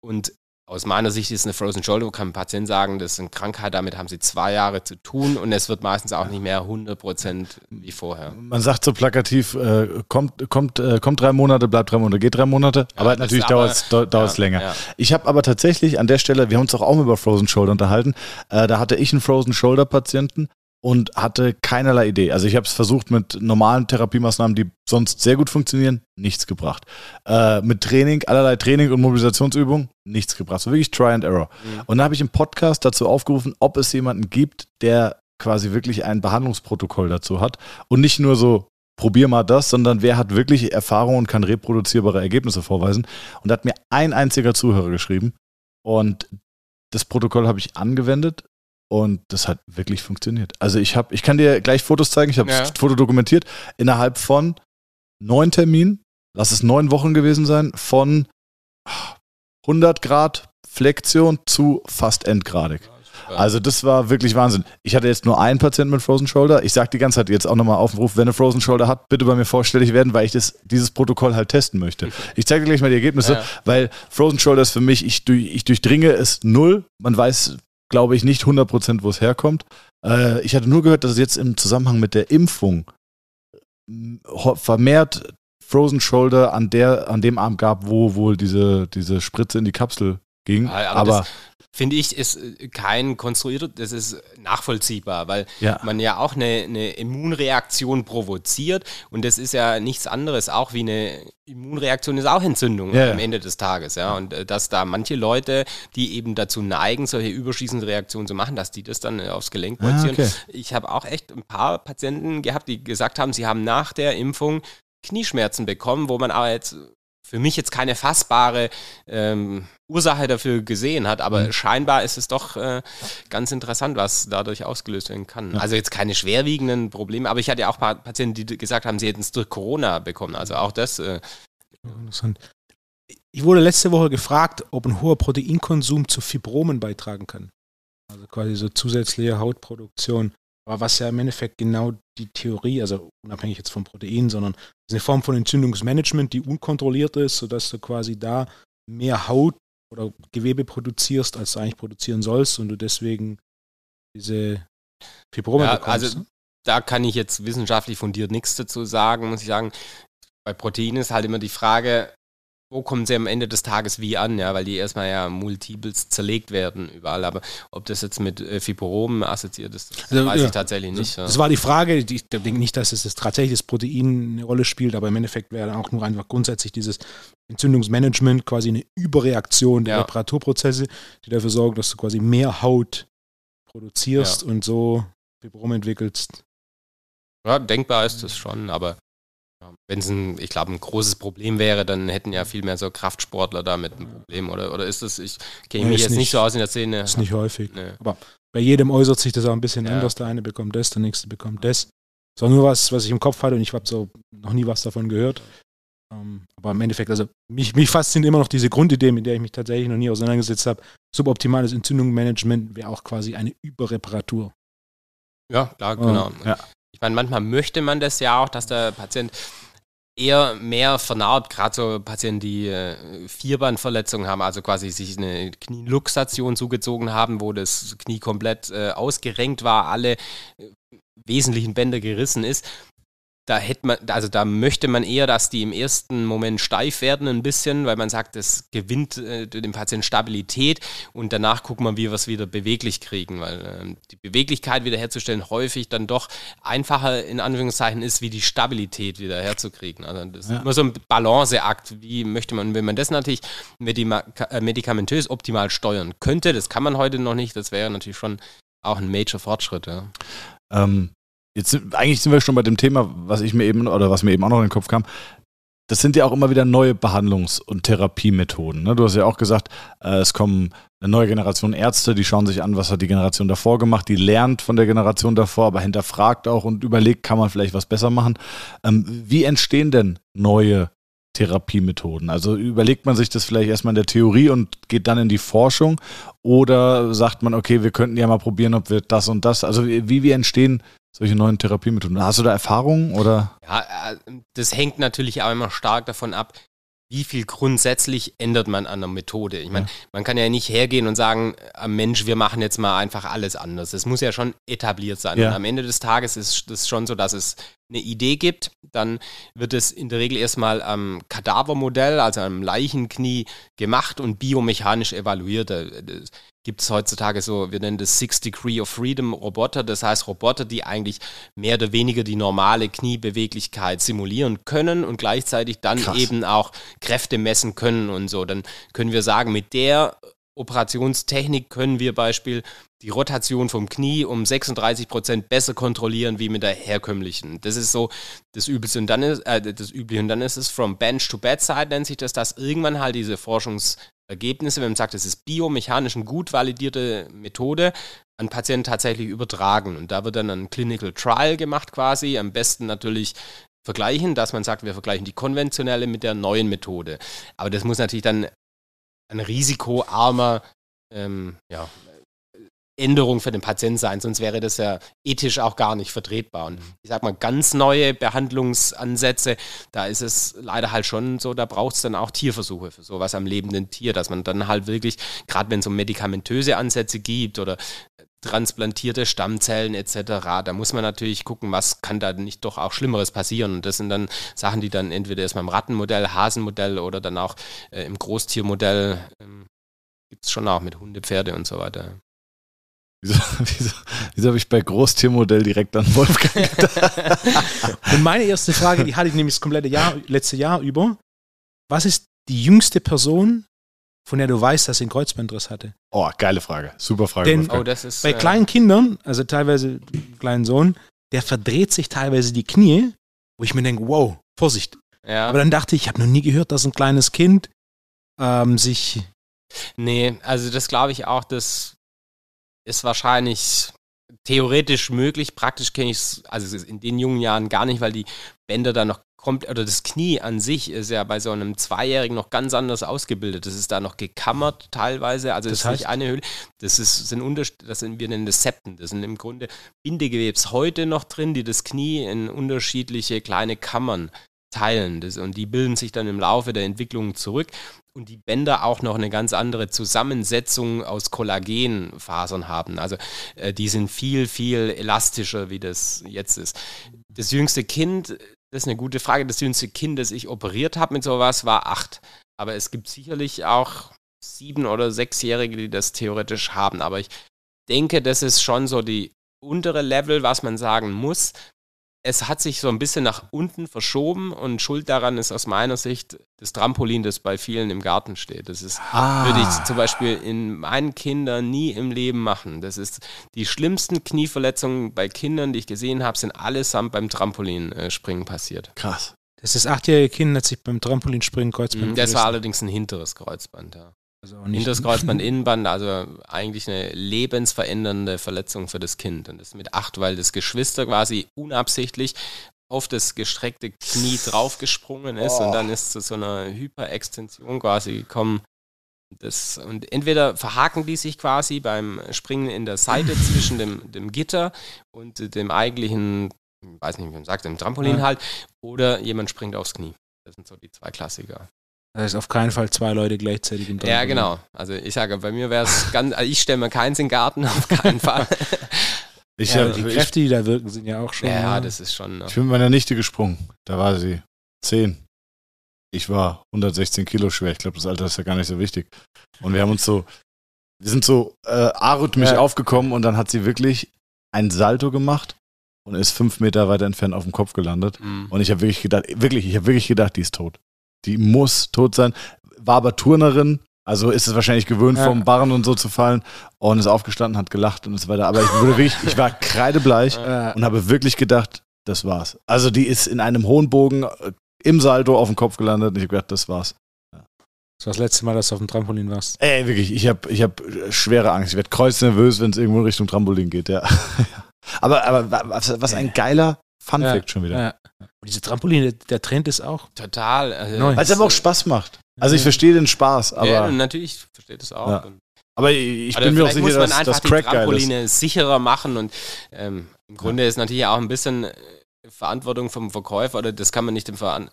Und aus meiner Sicht ist eine Frozen Shoulder, kann ein Patient sagen, das ist eine Krankheit, damit haben sie zwei Jahre zu tun und es wird meistens auch nicht mehr 100 Prozent wie vorher. Man sagt so plakativ, äh, kommt, kommt, äh, kommt drei Monate, bleibt drei Monate, geht drei Monate, ja, aber natürlich dauert es ja, länger. Ja. Ich habe aber tatsächlich an der Stelle, wir haben uns doch auch über Frozen Shoulder unterhalten, äh, da hatte ich einen Frozen Shoulder Patienten und hatte keinerlei Idee. Also ich habe es versucht mit normalen Therapiemaßnahmen, die sonst sehr gut funktionieren, nichts gebracht. Äh, mit Training, allerlei Training und Mobilisationsübungen, nichts gebracht. So wirklich Try and Error. Mhm. Und dann habe ich im Podcast dazu aufgerufen, ob es jemanden gibt, der quasi wirklich ein Behandlungsprotokoll dazu hat und nicht nur so probier mal das, sondern wer hat wirklich Erfahrung und kann reproduzierbare Ergebnisse vorweisen. Und da hat mir ein einziger Zuhörer geschrieben und das Protokoll habe ich angewendet und das hat wirklich funktioniert. Also ich habe, ich kann dir gleich Fotos zeigen, ich habe ja. das Foto dokumentiert, innerhalb von neun Terminen, lass es neun Wochen gewesen sein, von 100 Grad Flexion zu fast endgradig. Also das war wirklich Wahnsinn. Ich hatte jetzt nur einen Patienten mit Frozen Shoulder. Ich sage die ganze Zeit jetzt auch nochmal auf den Ruf, wenn eine Frozen Shoulder hat, bitte bei mir vorstellig werden, weil ich das, dieses Protokoll halt testen möchte. Ich zeige dir gleich mal die Ergebnisse, ja. weil Frozen Shoulder ist für mich, ich, ich durchdringe es null. Man weiß glaube ich nicht 100%, wo es herkommt. Äh, ich hatte nur gehört, dass es jetzt im Zusammenhang mit der Impfung vermehrt Frozen Shoulder an, der, an dem Arm gab, wo wohl diese, diese Spritze in die Kapsel ging. Ja, aber, aber finde ich, ist äh, kein konstruierter, das ist nachvollziehbar, weil ja. man ja auch eine, eine, Immunreaktion provoziert und das ist ja nichts anderes, auch wie eine Immunreaktion ist auch Entzündung ja, am Ende des Tages, ja. Und äh, dass da manche Leute, die eben dazu neigen, solche überschießende Reaktionen zu machen, dass die das dann äh, aufs Gelenk projizieren. Ah, okay. Ich habe auch echt ein paar Patienten gehabt, die gesagt haben, sie haben nach der Impfung Knieschmerzen bekommen, wo man aber jetzt für mich jetzt keine fassbare ähm, Ursache dafür gesehen hat, aber mhm. scheinbar ist es doch äh, ganz interessant, was dadurch ausgelöst werden kann. Ja. Also jetzt keine schwerwiegenden Probleme, aber ich hatte ja auch Patienten, die gesagt haben, sie hätten es durch Corona bekommen. Also auch das. Äh, interessant. Ich wurde letzte Woche gefragt, ob ein hoher Proteinkonsum zu Fibromen beitragen kann. Also quasi so zusätzliche Hautproduktion. Aber was ja im Endeffekt genau die Theorie, also unabhängig jetzt vom Protein, sondern ist eine Form von Entzündungsmanagement, die unkontrolliert ist, sodass du quasi da mehr Haut oder Gewebe produzierst, als du eigentlich produzieren sollst und du deswegen diese Fibrome ja, bekommst. Also ne? da kann ich jetzt wissenschaftlich fundiert nichts dazu sagen, muss ich sagen. Bei Proteinen ist halt immer die Frage, wo kommen sie am Ende des Tages wie an, ja, weil die erstmal ja multiples zerlegt werden überall. Aber ob das jetzt mit äh, Fibromen assoziiert ist, das also, weiß ja, ich tatsächlich nicht. Das, ja. war die Frage. Ich denke nicht, dass es das tatsächlich das Protein eine Rolle spielt, aber im Endeffekt wäre auch nur einfach grundsätzlich dieses Entzündungsmanagement quasi eine Überreaktion der ja. Reparaturprozesse, die dafür sorgen, dass du quasi mehr Haut produzierst und so Fibrom entwickelst. Ja, denkbar ist das schon, aber wenn es ein, ich glaube, ein großes Problem wäre, dann hätten ja viel mehr so Kraftsportler damit ein Problem. Oder, oder ist das, ich kenne mich jetzt nicht, nicht, so aus in der Szene. Ist nicht häufig. Nee. Aber bei jedem äußert sich das auch ein bisschen ja. anders. Der eine bekommt das, der nächste bekommt das. Das war nur was, was ich im Kopf hatte und ich habe so noch nie was davon gehört. Um, ähm, aber im Endeffekt, also mich, mich fasziniert immer noch diese Grundidee, mit der ich mich tatsächlich noch nie auseinandergesetzt habe. Suboptimales Entzündungsmanagement wäre auch quasi eine Überreparatur. Ja, klar, genau. Ja. Meine, manchmal möchte man das ja auch, dass der Patient eher mehr vernarbt, gerade so Patienten, die äh, Vierbandverletzungen haben, also quasi sich eine Knieluxation zugezogen haben, wo das Knie komplett äh, ausgerenkt war, alle äh, wesentlichen Bänder gerissen ist da hätte man, also da möchte man eher, dass die im ersten Moment steif werden ein bisschen, weil man sagt, das gewinnt äh, dem Patienten Stabilität und danach guckt man, wie wir es wieder beweglich kriegen, weil äh, die Beweglichkeit wiederherzustellen häufig dann doch einfacher in Anführungszeichen ist, wie die Stabilität wieder herzukriegen. Also das ja. ist immer so ein Balanceakt, wie möchte man, wenn man das natürlich medikamentös optimal steuern könnte, das kann man heute noch nicht, das wäre natürlich schon auch ein Major-Fortschritt, ja. Ähm, jetzt sind, eigentlich sind wir schon bei dem Thema, was ich mir eben oder was mir eben auch noch in den Kopf kam. Das sind ja auch immer wieder neue Behandlungs- und Therapiemethoden. Ne? Du hast ja auch gesagt, äh, es kommen eine neue Generation Ärzte, die schauen sich an, was hat die Generation davor gemacht, die lernt von der Generation davor, aber hinterfragt auch und überlegt, kann man vielleicht was besser machen. Ähm, wie entstehen denn neue Therapiemethoden? Also überlegt man sich das vielleicht erstmal in der Theorie und geht dann in die Forschung oder sagt man, okay, wir könnten ja mal probieren, ob wir das und das, also wie, wie entstehen solche neuen Therapiemethoden? Hast du da Erfahrungen oder? Ja, äh, das hängt natürlich auch immer stark davon ab, wie viel grundsätzlich ändert man an der Methode? Ich meine, ja. man kann ja nicht hergehen und sagen, äh, Mensch, wir machen jetzt mal einfach alles anders. Es muss ja schon etabliert sein. Ja. Und am Ende des Tages ist es schon so, dass es eine Idee gibt, dann wird es in der Regel erstmal am Kadavermodell, also am Leichenknie gemacht und biomechanisch evaluiert. Gibt es heutzutage so, wir nennen das Six Degree of Freedom Roboter, das heißt Roboter, die eigentlich mehr oder weniger die normale Kniebeweglichkeit simulieren können und gleichzeitig dann Krass. eben auch Kräfte messen können und so. Dann können wir sagen, mit der Operationstechnik können wir Beispiel die Rotation vom Knie um 36 Prozent besser kontrollieren wie mit der herkömmlichen. Das ist so das Übelste. Und dann ist, äh, das Übliche. Und dann ist es from bench to bedside, nennt sich das, dass irgendwann halt diese Forschungsergebnisse, wenn man sagt, das ist biomechanisch eine gut validierte Methode, an Patienten tatsächlich übertragen. Und da wird dann ein Clinical Trial gemacht quasi. Am besten natürlich vergleichen, dass man sagt, wir vergleichen die konventionelle mit der neuen Methode. Aber das muss natürlich dann ein risikoarmer ähm, ja, Änderung für den Patienten sein, sonst wäre das ja ethisch auch gar nicht vertretbar. Und ich sag mal, ganz neue Behandlungsansätze, da ist es leider halt schon so, da braucht es dann auch Tierversuche für sowas am lebenden Tier, dass man dann halt wirklich, gerade wenn es um medikamentöse Ansätze gibt oder transplantierte Stammzellen etc., da muss man natürlich gucken, was kann da nicht doch auch Schlimmeres passieren. Und das sind dann Sachen, die dann entweder erstmal im Rattenmodell, Hasenmodell oder dann auch äh, im Großtiermodell ähm, gibt es schon auch mit Hunde, Pferde und so weiter. Wieso, wieso, wieso habe ich bei Großtiermodell direkt an Wolfgang [LAUGHS] gedacht? Und meine erste Frage, die hatte ich nämlich das komplette Jahr, letzte Jahr über. Was ist die jüngste Person, von der du weißt, dass sie einen Kreuzbandriss hatte? Oh, geile Frage. Super Frage. Denn oh, ist, bei äh, kleinen Kindern, also teilweise kleinen Sohn, der verdreht sich teilweise die Knie, wo ich mir denke, wow, Vorsicht. Ja. Aber dann dachte ich, ich habe noch nie gehört, dass ein kleines Kind ähm, sich. Nee, also das glaube ich auch, dass ist wahrscheinlich theoretisch möglich. Praktisch kenne ich es, also in den jungen Jahren gar nicht, weil die Bänder da noch kommt, oder das Knie an sich ist ja bei so einem Zweijährigen noch ganz anders ausgebildet. Das ist da noch gekammert teilweise. Also das, das ist nicht eine Höhle. Das ist, sind Unterschied, das sind, wir nennen das Septen. Das sind im Grunde Bindegewebs heute noch drin, die das Knie in unterschiedliche kleine Kammern teilen. Das, und die bilden sich dann im Laufe der Entwicklung zurück und die Bänder auch noch eine ganz andere Zusammensetzung aus Kollagenfasern haben. Also äh, die sind viel, viel elastischer, wie das jetzt ist. Das jüngste Kind, das ist eine gute Frage, das jüngste Kind, das ich operiert habe mit sowas, war acht. Aber es gibt sicherlich auch sieben- oder sechsjährige, die das theoretisch haben. Aber ich denke, das ist schon so die untere Level, was man sagen muss es hat sich so ein bisschen nach unten verschoben und Schuld daran ist aus meiner Sicht das Trampolin, das bei vielen im Garten steht. Das ist, ah. würde ich zum Beispiel in meinen Kindern nie im Leben machen. Das ist die schlimmsten Knieverletzungen bei Kindern, die ich gesehen habe, sind allesamt beim Trampolinspringen passiert. Krass. Das ist achtjährige Kind hat sich beim Trampolinspringen Kreuzband. Das war allerdings ein hinteres Kreuzband, ja. Also Hinters Kreuzband, [LAUGHS] Innenband, also eigentlich eine lebensverändernde Verletzung für das Kind. Und das mit acht, weil das Geschwister quasi unabsichtlich auf das gestreckte Knie draufgesprungen ist oh. und dann ist zu so einer Hyperextension quasi gekommen. Das, und entweder verhaken die sich quasi beim Springen in der Seite [LAUGHS] zwischen dem, dem Gitter und dem eigentlichen, ich weiß nicht, wie man sagt, dem Trampolin ja. halt, oder jemand springt aufs Knie. Das sind so die zwei Klassiker. Das heißt auf keinen Fall zwei Leute gleichzeitig im Trampolin. Ja, genau. Also ich sage, bei mir wäre es ganz, also ich stelle mir keins in den Garten, [LAUGHS] auf keinen Fall. Ich ja, hab, die Kräfte, die da wirken, sind ja auch schon. Ja, das ist schon. Ich bin mit meiner Nichte gesprungen. Da war sie zehn. Ich war 116 Kilo schwer. Ich glaube, das Alter ist ja gar nicht so wichtig. Und wir haben uns so, wir sind so äh, arrhythmisch ja. aufgekommen und dann hat sie wirklich ein Salto gemacht und ist fünf Meter weiter entfernt auf dem Kopf gelandet. Mhm. Und ich habe wirklich gedacht, wirklich, ich habe wirklich gedacht, die ist tot die muss tot sein. War aber Turnerin, Also ist es wahrscheinlich gewöhnt, Ja. vom Barren und so zu fallen und ist aufgestanden, hat gelacht und so weiter. Aber ich wurde wirklich, ich war kreidebleich Äh, und habe wirklich gedacht, das war's. Also die ist in einem hohen Bogen äh, im Salto auf dem Kopf gelandet und ich habe gedacht, das war's. das war das letzte Mal, dass du auf dem Trampolin warst. Ey, wirklich, ich habe ich hab äh, schwere Angst. Ich werde kreuznervös, wenn es irgendwo in Richtung Trampolin geht, ja. [LAUGHS] aber, aber wa- was, was ein geiler Fun-Fact schon wieder. Ja. Und diese Trampolin, der, Trend ist auch. Total. Also, Neu. Weil es aber auch Spaß macht. Also ich Ja. verstehe den Spaß, aber, ja, natürlich versteht es auch. Ja. Aber ich Oder bin mir auch sicher, muss man dass einfach das die Crack geil ist. Trampoline sicherer machen und ähm, im Grunde ist natürlich auch ein bisschen äh, Verantwortung vom Verkäufer oder das kann man nicht dem, Veran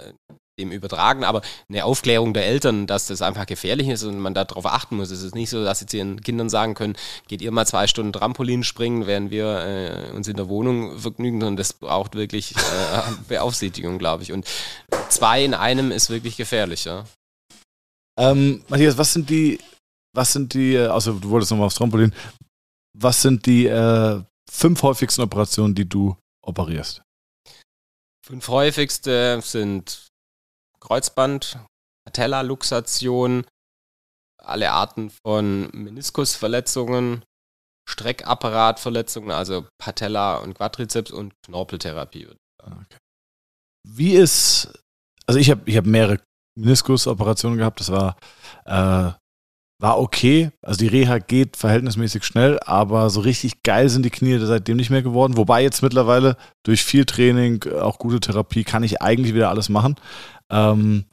dem übertragen, aber eine Aufklärung der Eltern, dass das einfach gefährlich ist und man darauf achten muss. Es ist nicht so, dass jetzt ihren Kindern sagen können, geht ihr mal zwei Stunden Trampolin springen, während wir äh, uns in der Wohnung vergnügen und das braucht wirklich äh, [LAUGHS] Beaufsichtigung, glaube ich. Und zwei in einem ist wirklich gefährlich, ja. Ähm, Matthias, was sind die, was sind die, äh, also du wolltest nochmal aufs Trampolin, was sind die äh, fünf häufigsten Operationen, die du operierst? Fünf häufigste sind Kreuzband, Patella-Luxation, alle Arten von Meniskusverletzungen, Streckapparatverletzungen, also Patella und Quadrizeps und Knorpeltherapie. Wie ist, also ich habe ich hab mehrere Meniskusoperationen gehabt, das war, äh, war okay. Also die Reha geht verhältnismäßig schnell, aber so richtig geil sind die Knie seitdem nicht mehr geworden. Wobei jetzt mittlerweile durch viel Training, äh, auch gute Therapie, kann ich eigentlich wieder alles machen. Ähm,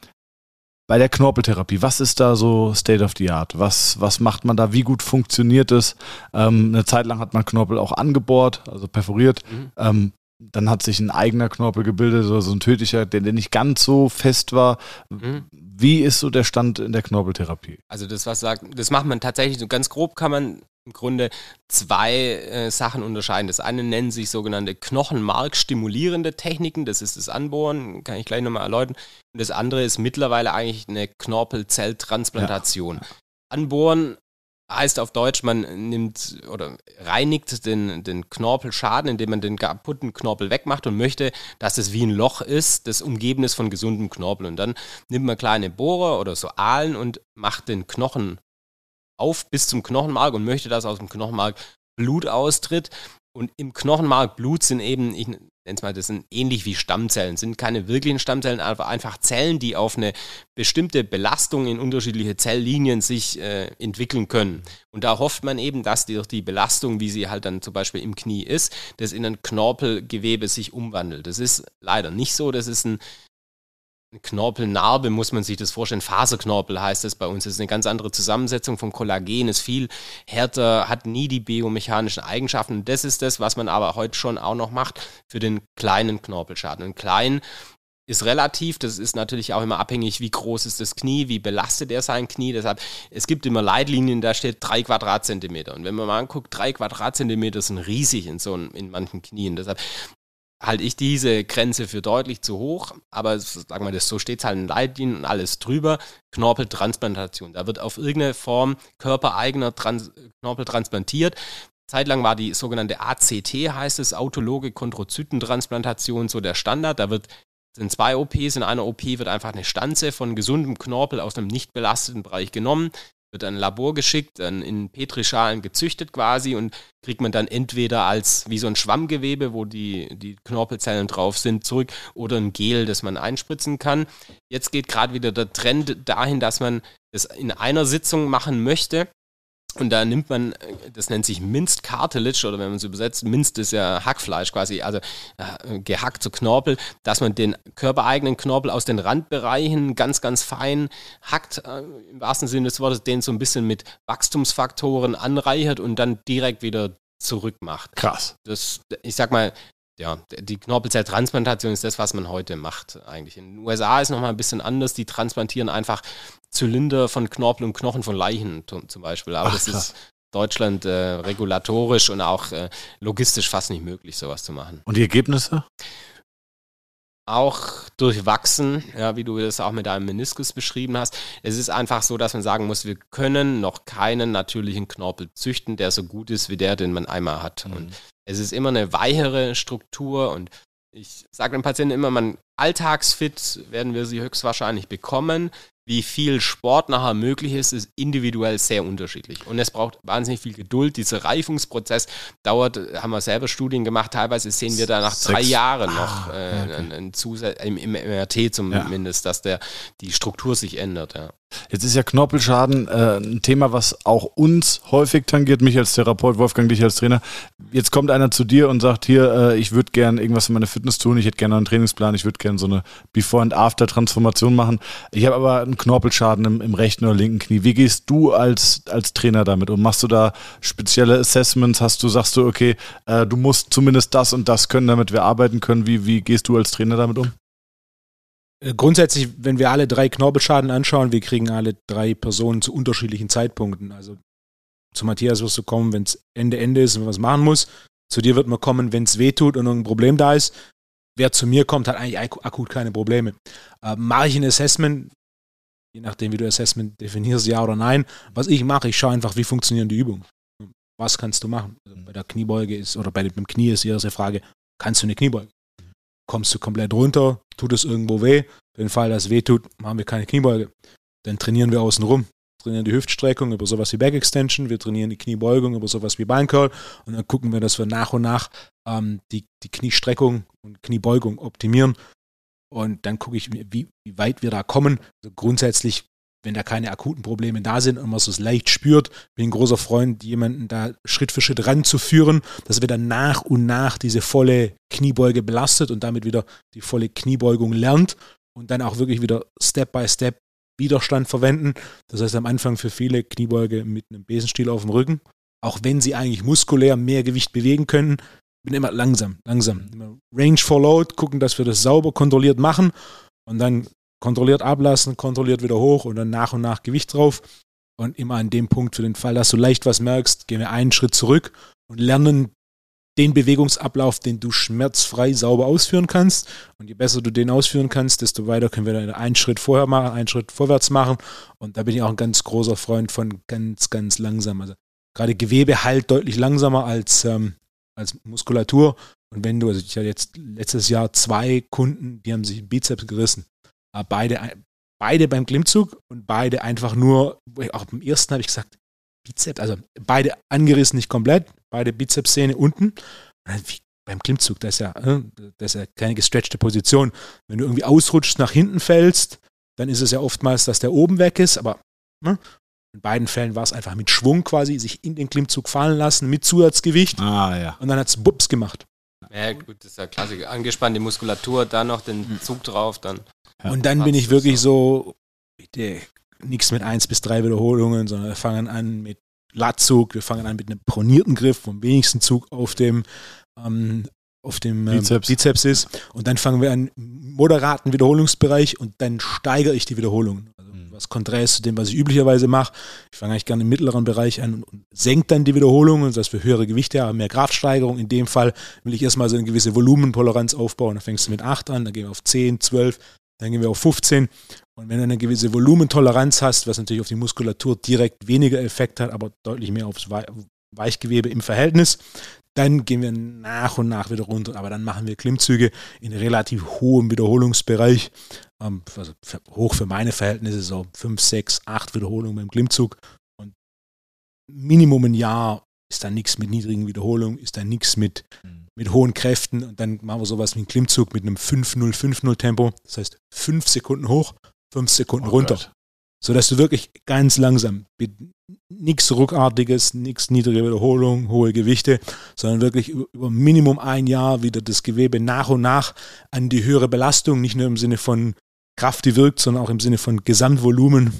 bei der Knorpeltherapie, was ist da so State of the Art? Was, was macht man da? Wie gut funktioniert es? Ähm, eine Zeit lang hat man Knorpel auch angebohrt, also perforiert. Mhm. Ähm, dann hat sich ein eigener Knorpel gebildet, so so ein tödlicher, der, der nicht ganz so fest war. Mhm. Wie ist so der Stand in der Knorpeltherapie? Also das, was sagt, das macht man tatsächlich so ganz grob kann man im Grunde zwei äh, Sachen unterscheiden. Das eine nennen sich sogenannte Knochenmark-stimulierende Techniken, das ist das Anbohren, kann ich gleich nochmal erläutern. Und das andere ist mittlerweile eigentlich eine Knorpelzelltransplantation. Anbohren heißt auf Deutsch, man nimmt oder reinigt den, den Knorpelschaden, indem man den kaputten Knorpel wegmacht und möchte, dass es wie ein Loch ist, das umgeben ist von gesundem Knorpel. Und dann nimmt man kleine Bohrer oder so Aalen und macht den Knochen auf bis zum Knochenmark und möchte, dass aus dem Knochenmark Blut austritt. Und im Knochenmark Blut sind eben, ich nenne es mal, das sind ähnlich wie Stammzellen, sind keine wirklichen Stammzellen, aber einfach Zellen, die auf eine bestimmte Belastung in unterschiedliche Zelllinien sich äh, entwickeln können. Und da hofft man eben, dass durch die Belastung, wie sie halt dann zum Beispiel im Knie ist, das in ein Knorpelgewebe sich umwandelt. Das ist leider nicht so, das ist ein Knorpelnarbe muss man sich das vorstellen. Faserknorpel heißt das bei uns. Das ist eine ganz andere Zusammensetzung vom Kollagen, ist viel härter, hat nie die biomechanischen Eigenschaften. Und das ist das, was man aber heute schon auch noch macht für den kleinen Knorpelschaden. Und klein ist relativ, das ist natürlich auch immer abhängig, wie groß ist das Knie, wie belastet er sein Knie. Deshalb, es gibt immer Leitlinien, da steht drei Quadratzentimeter. Und wenn man mal anguckt, drei Quadratzentimeter sind riesig in so in manchen Knien. Deshalb halte ich diese Grenze für deutlich zu hoch, aber sagen wir das, so steht es halt in Leitlinien und alles drüber. Knorpeltransplantation. Da wird auf irgendeine Form körpereigener Trans Knorpel transplantiert. Zeitlang war die sogenannte ACT, heißt es, autologe Chondrozytentransplantation, so der Standard. Da wird sind zwei OPs. In einer OP wird einfach eine Stanze von gesundem Knorpel aus einem nicht belasteten Bereich genommen, wird ein Labor geschickt, dann in Petrischalen gezüchtet quasi und kriegt man dann entweder als wie so ein Schwammgewebe, wo die, die Knorpelzellen drauf sind, zurück oder ein Gel, das man einspritzen kann. Jetzt geht gerade wieder der Trend dahin, dass man das in einer Sitzung machen möchte. Und da nimmt man, das nennt sich Minced Cartilage oder wenn man es übersetzt, Minced ist ja Hackfleisch quasi, also äh, gehackt zu Knorpel, dass man den körpereigenen Knorpel aus den Randbereichen ganz, ganz fein hackt, äh, im wahrsten Sinne des Wortes, den so ein bisschen mit Wachstumsfaktoren anreichert und dann direkt wieder zurückmacht. Krass. Das, ich sag mal, ja, die Knorpelzelltransplantation ist das, was man heute macht eigentlich. In den USA ist nochmal ein bisschen anders. Die transplantieren einfach Zylinder von Knorpel und Knochen von Leichen zum Beispiel. Aber Ach, das krass. ist Deutschland äh, regulatorisch und auch äh, logistisch fast nicht möglich, sowas zu machen. Und die Ergebnisse? Auch durchwachsen, ja, wie du das auch mit deinem Meniskus beschrieben hast. Es ist einfach so, dass man sagen muss, wir können noch keinen natürlichen Knorpel züchten, der so gut ist wie der, den man einmal hat. Und es ist immer eine weichere Struktur und ich sage den Patienten immer, man alltagsfit werden wir sie höchstwahrscheinlich bekommen. Wie viel Sport nachher möglich ist, ist individuell sehr unterschiedlich. Und es braucht wahnsinnig viel Geduld. Dieser Reifungsprozess dauert, haben wir selber Studien gemacht, teilweise sehen wir da nach Sechs. drei Jahren noch ah, äh, okay. ein, ein Zusatz, im, im MRT zumindest, ja. dass der, die Struktur sich ändert. Ja. Jetzt ist ja Knorpelschaden äh, ein Thema, was auch uns häufig tangiert, mich als Therapeut, Wolfgang, dich als Trainer. Jetzt kommt einer zu dir und sagt, hier, äh, ich würde gerne irgendwas für meine Fitness tun, ich hätte gerne einen Trainingsplan, ich würde gerne so eine Before- and After-Transformation machen. Ich habe aber einen Knorpelschaden im, im, rechten oder linken Knie. Wie gehst du als, als Trainer damit um? Machst du da spezielle Assessments? Hast du, sagst du, okay, äh, du musst zumindest das und das können, damit wir arbeiten können? Wie, wie gehst du als Trainer damit um? Äh, grundsätzlich, wenn wir alle drei Knorpelschaden anschauen, wir kriegen alle drei Personen zu unterschiedlichen Zeitpunkten. Also zu Matthias wirst du kommen, wenn es Ende, Ende ist und man was machen muss. Zu dir wird man kommen, wenn es weh tut und ein Problem da ist. Wer zu mir kommt, hat eigentlich akut keine Probleme. Äh, mache ich ein Assessment, je nachdem, wie du Assessment definierst, ja oder nein. Was ich mache, ich schaue einfach, wie funktionieren die Übungen. Was kannst du machen? Also bei der Kniebeuge ist, oder bei dem Knie ist die erste Frage, kannst du eine Kniebeuge? Kommst du komplett runter? Tut es irgendwo weh? Für den Fall, dass es weh tut, machen wir keine Kniebeuge. Dann trainieren wir außen rum. Wir trainieren die Hüftstreckung über sowas wie Back Extension, wir trainieren die Kniebeugung über sowas wie Beincurl und dann gucken wir, dass wir nach und nach ähm, die, die Kniestreckung und Kniebeugung optimieren. Und dann gucke ich, wie, wie weit wir da kommen. Also grundsätzlich wenn da keine akuten Probleme da sind und man es leicht spürt, bin ein großer Freund, jemanden da Schritt für Schritt ranzuführen, dass wir dann nach und nach diese volle Kniebeuge belastet und damit wieder die volle Kniebeugung lernt und dann auch wirklich wieder Step by Step Widerstand verwenden. Das heißt am Anfang für viele Kniebeuge mit einem Besenstiel auf dem Rücken, auch wenn sie eigentlich muskulär mehr Gewicht bewegen können, bin immer langsam, langsam. Range for Load, gucken, dass wir das sauber kontrolliert machen und dann kontrolliert ablassen, kontrolliert wieder hoch und dann nach und nach Gewicht drauf. Und immer an dem Punkt, für den Fall, dass du leicht was merkst, gehen wir einen Schritt zurück und lernen den Bewegungsablauf, den du schmerzfrei sauber ausführen kannst. Und je besser du den ausführen kannst, desto weiter können wir dann einen Schritt vorher machen, einen Schritt vorwärts machen. Und da bin ich auch ein ganz großer Freund von ganz, ganz langsam. Also gerade Gewebe halt deutlich langsamer als, ähm, als Muskulatur. Und wenn du, also ich hatte jetzt letztes Jahr zwei Kunden, die haben sich Bizeps gerissen. Äh, beide, beide beim Klimmzug und beide einfach nur, auch beim ersten habe ich gesagt, Bizeps, also beide angerissen, nicht komplett, beide Bizepssehne unten. Wie beim Klimmzug, das ist ja, äh, das ist ja keine gestretchte Position. Wenn du irgendwie ausrutschst, nach hinten fällst, dann ist es ja oftmals, dass der oben weg ist, aber ne? in beiden Fällen war es einfach mit Schwung quasi, sich in den Klimmzug fallen lassen, mit Zusatzgewicht. Ah, ja. Und dann hat es Bups gemacht. Ja, gut, das ist ja Klassiker. Angespannte Muskulatur, dann noch den hm. Zug drauf, dann. Ja, und dann bin ich wirklich so, bitte nichts mit 1 bis 3 Wiederholungen, sondern wir fangen an mit Latzug, wir fangen an mit einem pronierten Griff, vom wenigsten Zug auf dem, ähm, auf dem ähm, Bizeps. Bizeps. ist. Und dann fangen wir an moderaten Wiederholungsbereich und dann steigere ich die Wiederholungen was konträr ist zu dem, was ich üblicherweise mache. Ich fange eigentlich gerne im mittleren Bereich an und, senke dann die Wiederholungen, das heißt für höhere Gewichte haben, mehr Kraftsteigerung. In dem Fall will ich erstmal so eine gewisse Volumentoleranz aufbauen. Dann fängst du mit 8 an, dann gehen wir auf 10, 12, dann gehen wir auf 15. Und wenn du eine gewisse Volumentoleranz hast, was natürlich auf die Muskulatur direkt weniger Effekt hat, aber deutlich mehr aufs Weichgewebe im Verhältnis, dann gehen wir nach und nach wieder runter, aber dann machen wir Klimmzüge in relativ hohem Wiederholungsbereich. Ähm, also hoch für meine Verhältnisse, so 5, 6, 8 Wiederholungen beim Klimmzug. Und Minimum ein Jahr ist da nichts mit niedrigen Wiederholungen, ist da nichts mit, mhm. mit hohen Kräften. Und dann machen wir sowas wie einen Klimmzug mit einem 5-0, 5-0 Tempo. Das heißt 5 Sekunden hoch, 5 Sekunden oh runter. Gott sodass du wirklich ganz langsam, nichts Ruckartiges, nichts niedrige Wiederholung, hohe Gewichte, sondern wirklich über Minimum ein Jahr wieder das Gewebe nach und nach an die höhere Belastung, nicht nur im Sinne von Kraft, die wirkt, sondern auch im Sinne von Gesamtvolumen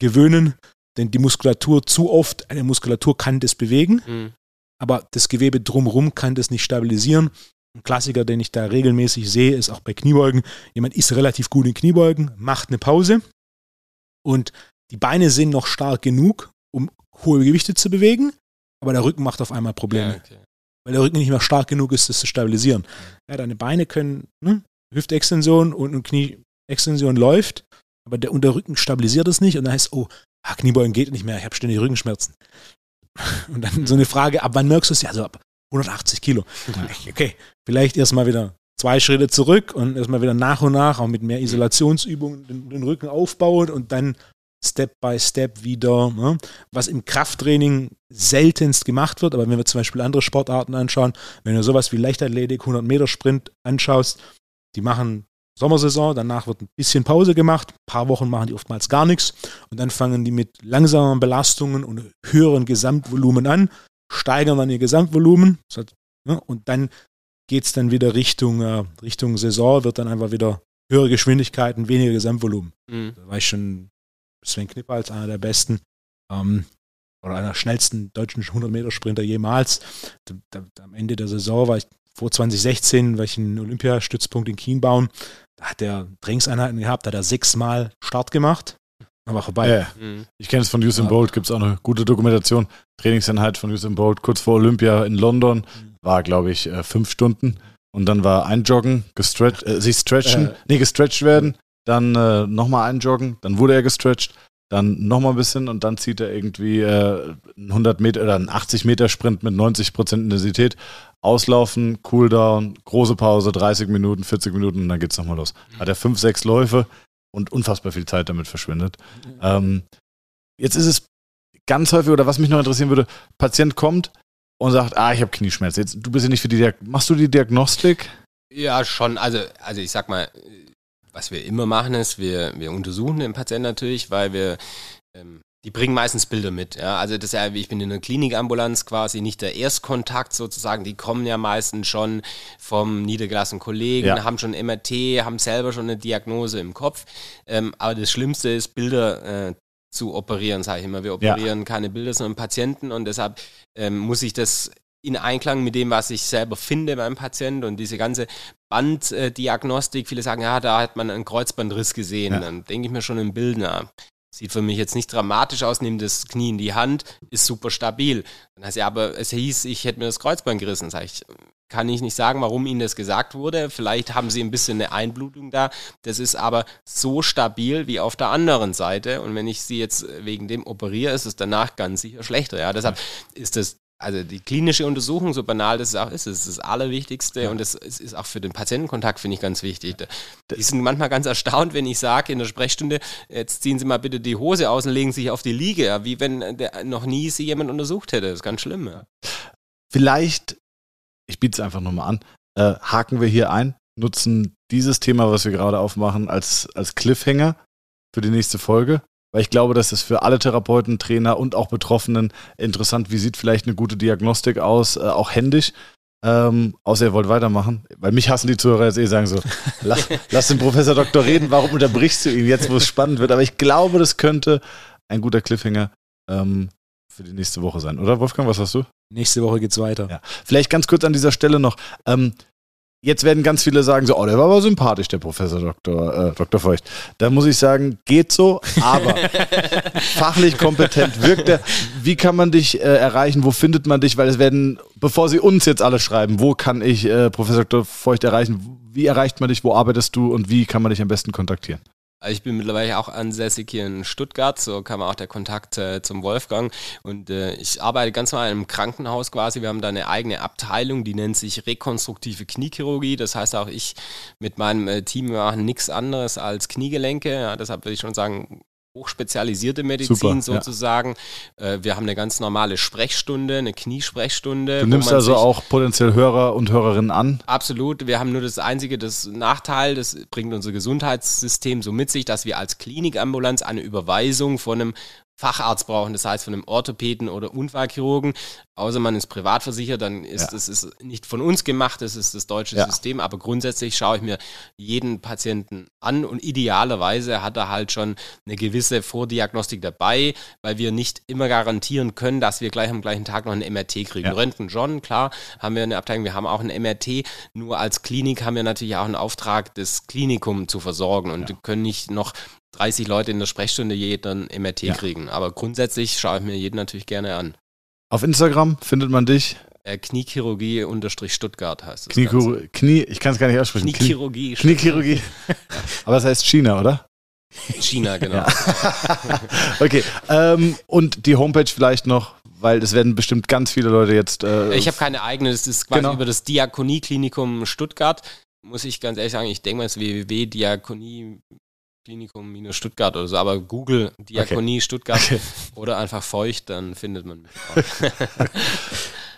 gewöhnen. Denn die Muskulatur zu oft, eine Muskulatur kann das bewegen, mhm. aber das Gewebe drumherum kann das nicht stabilisieren. Ein Klassiker, den ich da regelmäßig sehe, ist auch bei Kniebeugen. Jemand ist relativ gut in Kniebeugen, macht eine Pause, und die Beine sind noch stark genug, hohe Gewichte zu bewegen, aber der Rücken macht auf einmal Probleme. Ja, okay. Weil der Rücken nicht mehr stark genug ist, das zu stabilisieren. Ja, deine Beine können, ne, Hüftextension und, und Knieextension läuft, aber der, und der Rücken stabilisiert es nicht und dann heißt, oh, ah, Kniebeugen geht nicht mehr, ich habe ständig Rückenschmerzen. [LAUGHS] Und dann so eine Frage, ab wann merkst du es? Ja, so ab 180 Kilo. Okay, vielleicht erstmal wieder zwei Schritte zurück und erstmal wieder nach und nach, auch mit mehr Isolationsübungen, den, den Rücken aufbauen und dann Step by Step wieder, ne? was im Krafttraining seltenst gemacht wird, aber wenn wir zum Beispiel andere Sportarten anschauen, wenn du sowas wie Leichtathletik, 100 Meter Sprint anschaust, die machen Sommersaison, danach wird ein bisschen Pause gemacht, ein paar Wochen machen die oftmals gar nichts und dann fangen die mit langsamen Belastungen und höheren Gesamtvolumen an, steigern dann ihr Gesamtvolumen ne? und dann geht es dann wieder Richtung, äh, Richtung Saison, wird dann einfach wieder höhere Geschwindigkeiten, weniger Gesamtvolumen. Mhm. Da war ich schon Sven Knipper als einer der besten ähm, oder einer der schnellsten deutschen 100-Meter-Sprinter jemals. Da, da, am Ende der Saison war ich vor 2016, war ich einen Olympiastützpunkt in Kienbaum. Da hat er Trainingseinheiten gehabt, da hat er sechsmal Start gemacht. Aber vorbei. Ja, mhm. Ich kenne es von Usain Bolt, gibt es auch eine gute Dokumentation. Trainingseinheit von Usain Bolt kurz vor Olympia in London. Mhm. War, glaube ich, äh, fünf Stunden. Und dann war einjoggen, gestretcht, äh, sich stretchen, äh, nee, gestretcht werden, dann äh, nochmal einjoggen, dann wurde er gestretcht, dann nochmal ein bisschen und dann zieht er irgendwie äh, einen 100 Meter oder einen 80 Meter Sprint mit 90 Prozent Intensität. Auslaufen, Cooldown, große Pause, 30 Minuten, 40 Minuten und dann geht's nochmal los. Hat er fünf, sechs Läufe und unfassbar viel Zeit damit verschwindet. Ähm, jetzt ist es ganz häufig, oder was mich noch interessieren würde, Patient kommt und sagt, ah, ich habe Knieschmerzen. Jetzt, du bist ja nicht für die Diag Machst du die Diagnostik? Ja, schon. Also, also ich sag mal, was wir immer machen ist, wir, wir untersuchen den Patienten natürlich, weil wir, ähm, die bringen meistens Bilder mit. Ja? Also das ist ja, ich bin in einer Klinikambulanz quasi nicht der Erstkontakt sozusagen. Die kommen ja meistens schon vom niedergelassenen Kollegen, ja. haben schon MRT, haben selber schon eine Diagnose im Kopf. Ähm, aber das Schlimmste ist, Bilder äh, zu operieren, sage ich immer. Wir operieren ja. keine Bilder, sondern Patienten und deshalb ähm, muss ich das in Einklang mit dem, was ich selber finde beim Patienten und diese ganze Banddiagnostik. Viele sagen, ja, da hat man einen Kreuzbandriss gesehen. Ja. Dann denke ich mir schon im Bild, na, sieht für mich jetzt nicht dramatisch aus, nehme das Knie in die Hand, ist super stabil. Dann heißt ja, aber es hieß, ich hätte mir das Kreuzband gerissen. Sag ich, kann ich nicht sagen, warum Ihnen das gesagt wurde. Vielleicht haben Sie ein bisschen eine Einblutung da. Das ist aber so stabil wie auf der anderen Seite. Und wenn ich Sie jetzt wegen dem operiere, ist es danach ganz sicher schlechter. Ja, deshalb ist das also die klinische Untersuchung, so banal das auch ist, ist das Allerwichtigste ja. und das ist auch für den Patientenkontakt, finde ich, ganz wichtig. Die sind manchmal ganz erstaunt, wenn ich sage in der Sprechstunde, jetzt ziehen Sie mal bitte die Hose aus und legen sich auf die Liege, wie wenn noch nie Sie jemand untersucht hätte. Das ist ganz schlimm. Ja. Vielleicht, ich biete es einfach nochmal an, äh, haken wir hier ein, nutzen dieses Thema, was wir gerade aufmachen, als, als Cliffhanger für die nächste Folge weil ich glaube, das ist für alle Therapeuten, Trainer und auch Betroffenen interessant. Wie sieht vielleicht eine gute Diagnostik aus, äh, auch händisch? Ähm, außer ihr wollt weitermachen. Weil mich hassen die Zuhörer jetzt eh sagen so, [LAUGHS] lass, lass den Professor Doktor reden, warum unterbrichst du ihn jetzt, wo es spannend wird? Aber ich glaube, das könnte ein guter Cliffhanger ähm, für die nächste Woche sein. Oder Wolfgang, was hast du? Nächste Woche geht's weiter. Ja. Vielleicht ganz kurz an dieser Stelle noch. Ähm, Jetzt werden ganz viele sagen so, oh, der war aber sympathisch, der Professor Dr. Äh, Dr. Feucht. Da muss ich sagen, geht so, aber [LAUGHS] fachlich kompetent wirkt er. Wie kann man dich äh, erreichen? Wo findet man dich? Weil es werden, bevor Sie uns jetzt alle schreiben, wo kann ich äh, Professor Dr. Feucht erreichen? Wie erreicht man dich? Wo arbeitest du? Und wie kann man dich am besten kontaktieren? Ich bin mittlerweile auch ansässig hier in Stuttgart, so kam auch der Kontakt äh, zum Wolfgang. Und äh, ich arbeite ganz normal im Krankenhaus quasi. Wir haben da eine eigene Abteilung, die nennt sich rekonstruktive Kniechirurgie. Das heißt auch ich mit meinem äh, Team machen nichts anderes als Kniegelenke. Ja, deshalb würde ich schon sagen, hochspezialisierte Medizin Super, sozusagen. Ja. Äh, wir haben eine ganz normale Sprechstunde, eine Kniesprechstunde. Du nimmst also auch potenziell Hörer und Hörerinnen an? Absolut. Wir haben nur das einzige, das Nachteil, das bringt unser Gesundheitssystem so mit sich, dass wir als Klinikambulanz eine Überweisung von einem Facharzt brauchen, das heißt von einem Orthopäden oder Unfallchirurgen. Außer man ist privat versichert, dann ist ja. ist nicht von uns gemacht, das ist das deutsche ja. System. Aber grundsätzlich schaue ich mir jeden Patienten an und idealerweise hat er halt schon eine gewisse Vordiagnostik dabei, weil wir nicht immer garantieren können, dass wir gleich am gleichen Tag noch ein MRT kriegen. Ja. Röntgen schon, klar, haben wir eine Abteilung, wir haben auch ein MRT. Nur als Klinik haben wir natürlich auch einen Auftrag, das Klinikum zu versorgen und können nicht noch 30 Leute in der Sprechstunde jeden MRT ja. kriegen. Aber grundsätzlich schaue ich mir jeden natürlich gerne an. Auf Instagram findet man dich? Äh, Kniechirurgie Stuttgart heißt es. Kniechirurgie, Knie, ich kann es gar nicht aussprechen. Kniechirurgie. Kniechirurgie. [LAUGHS] Aber es heißt China, oder? China, [LAUGHS] genau. Ja. [LAUGHS] okay. Ähm, und die Homepage vielleicht noch, weil es werden bestimmt ganz viele Leute jetzt. Äh, ich habe keine eigene, das ist quasi genau. über das Diakonieklinikum Stuttgart muss ich ganz ehrlich sagen, ich denke mal, es ist www.diakonie Klinikum Stuttgart oder so, aber Google Diakonie okay. Stuttgart okay. oder einfach feucht, dann findet man mich. [LAUGHS]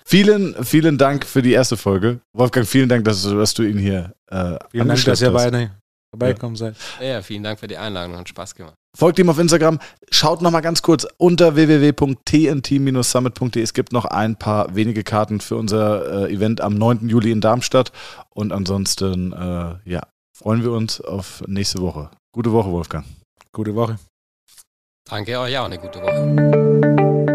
vielen, vielen Dank für die erste Folge. Wolfgang, vielen Dank, dass, dass du ihn hier äh, Vielen Dank, dass ihr beide vorbeikommen ja. seid. Ja, vielen Dank für die Einladung, hat Spaß gemacht. Folgt ihm auf Instagram. Schaut noch mal ganz kurz unter www.tnt-summit.de. Es gibt noch ein paar wenige Karten für unser äh, Event am 9. Juli in Darmstadt. Und ansonsten, äh, ja, freuen wir uns auf nächste Woche. Gute Woche, Wolfgang. Gute Woche. Danke euch auch eine gute Woche.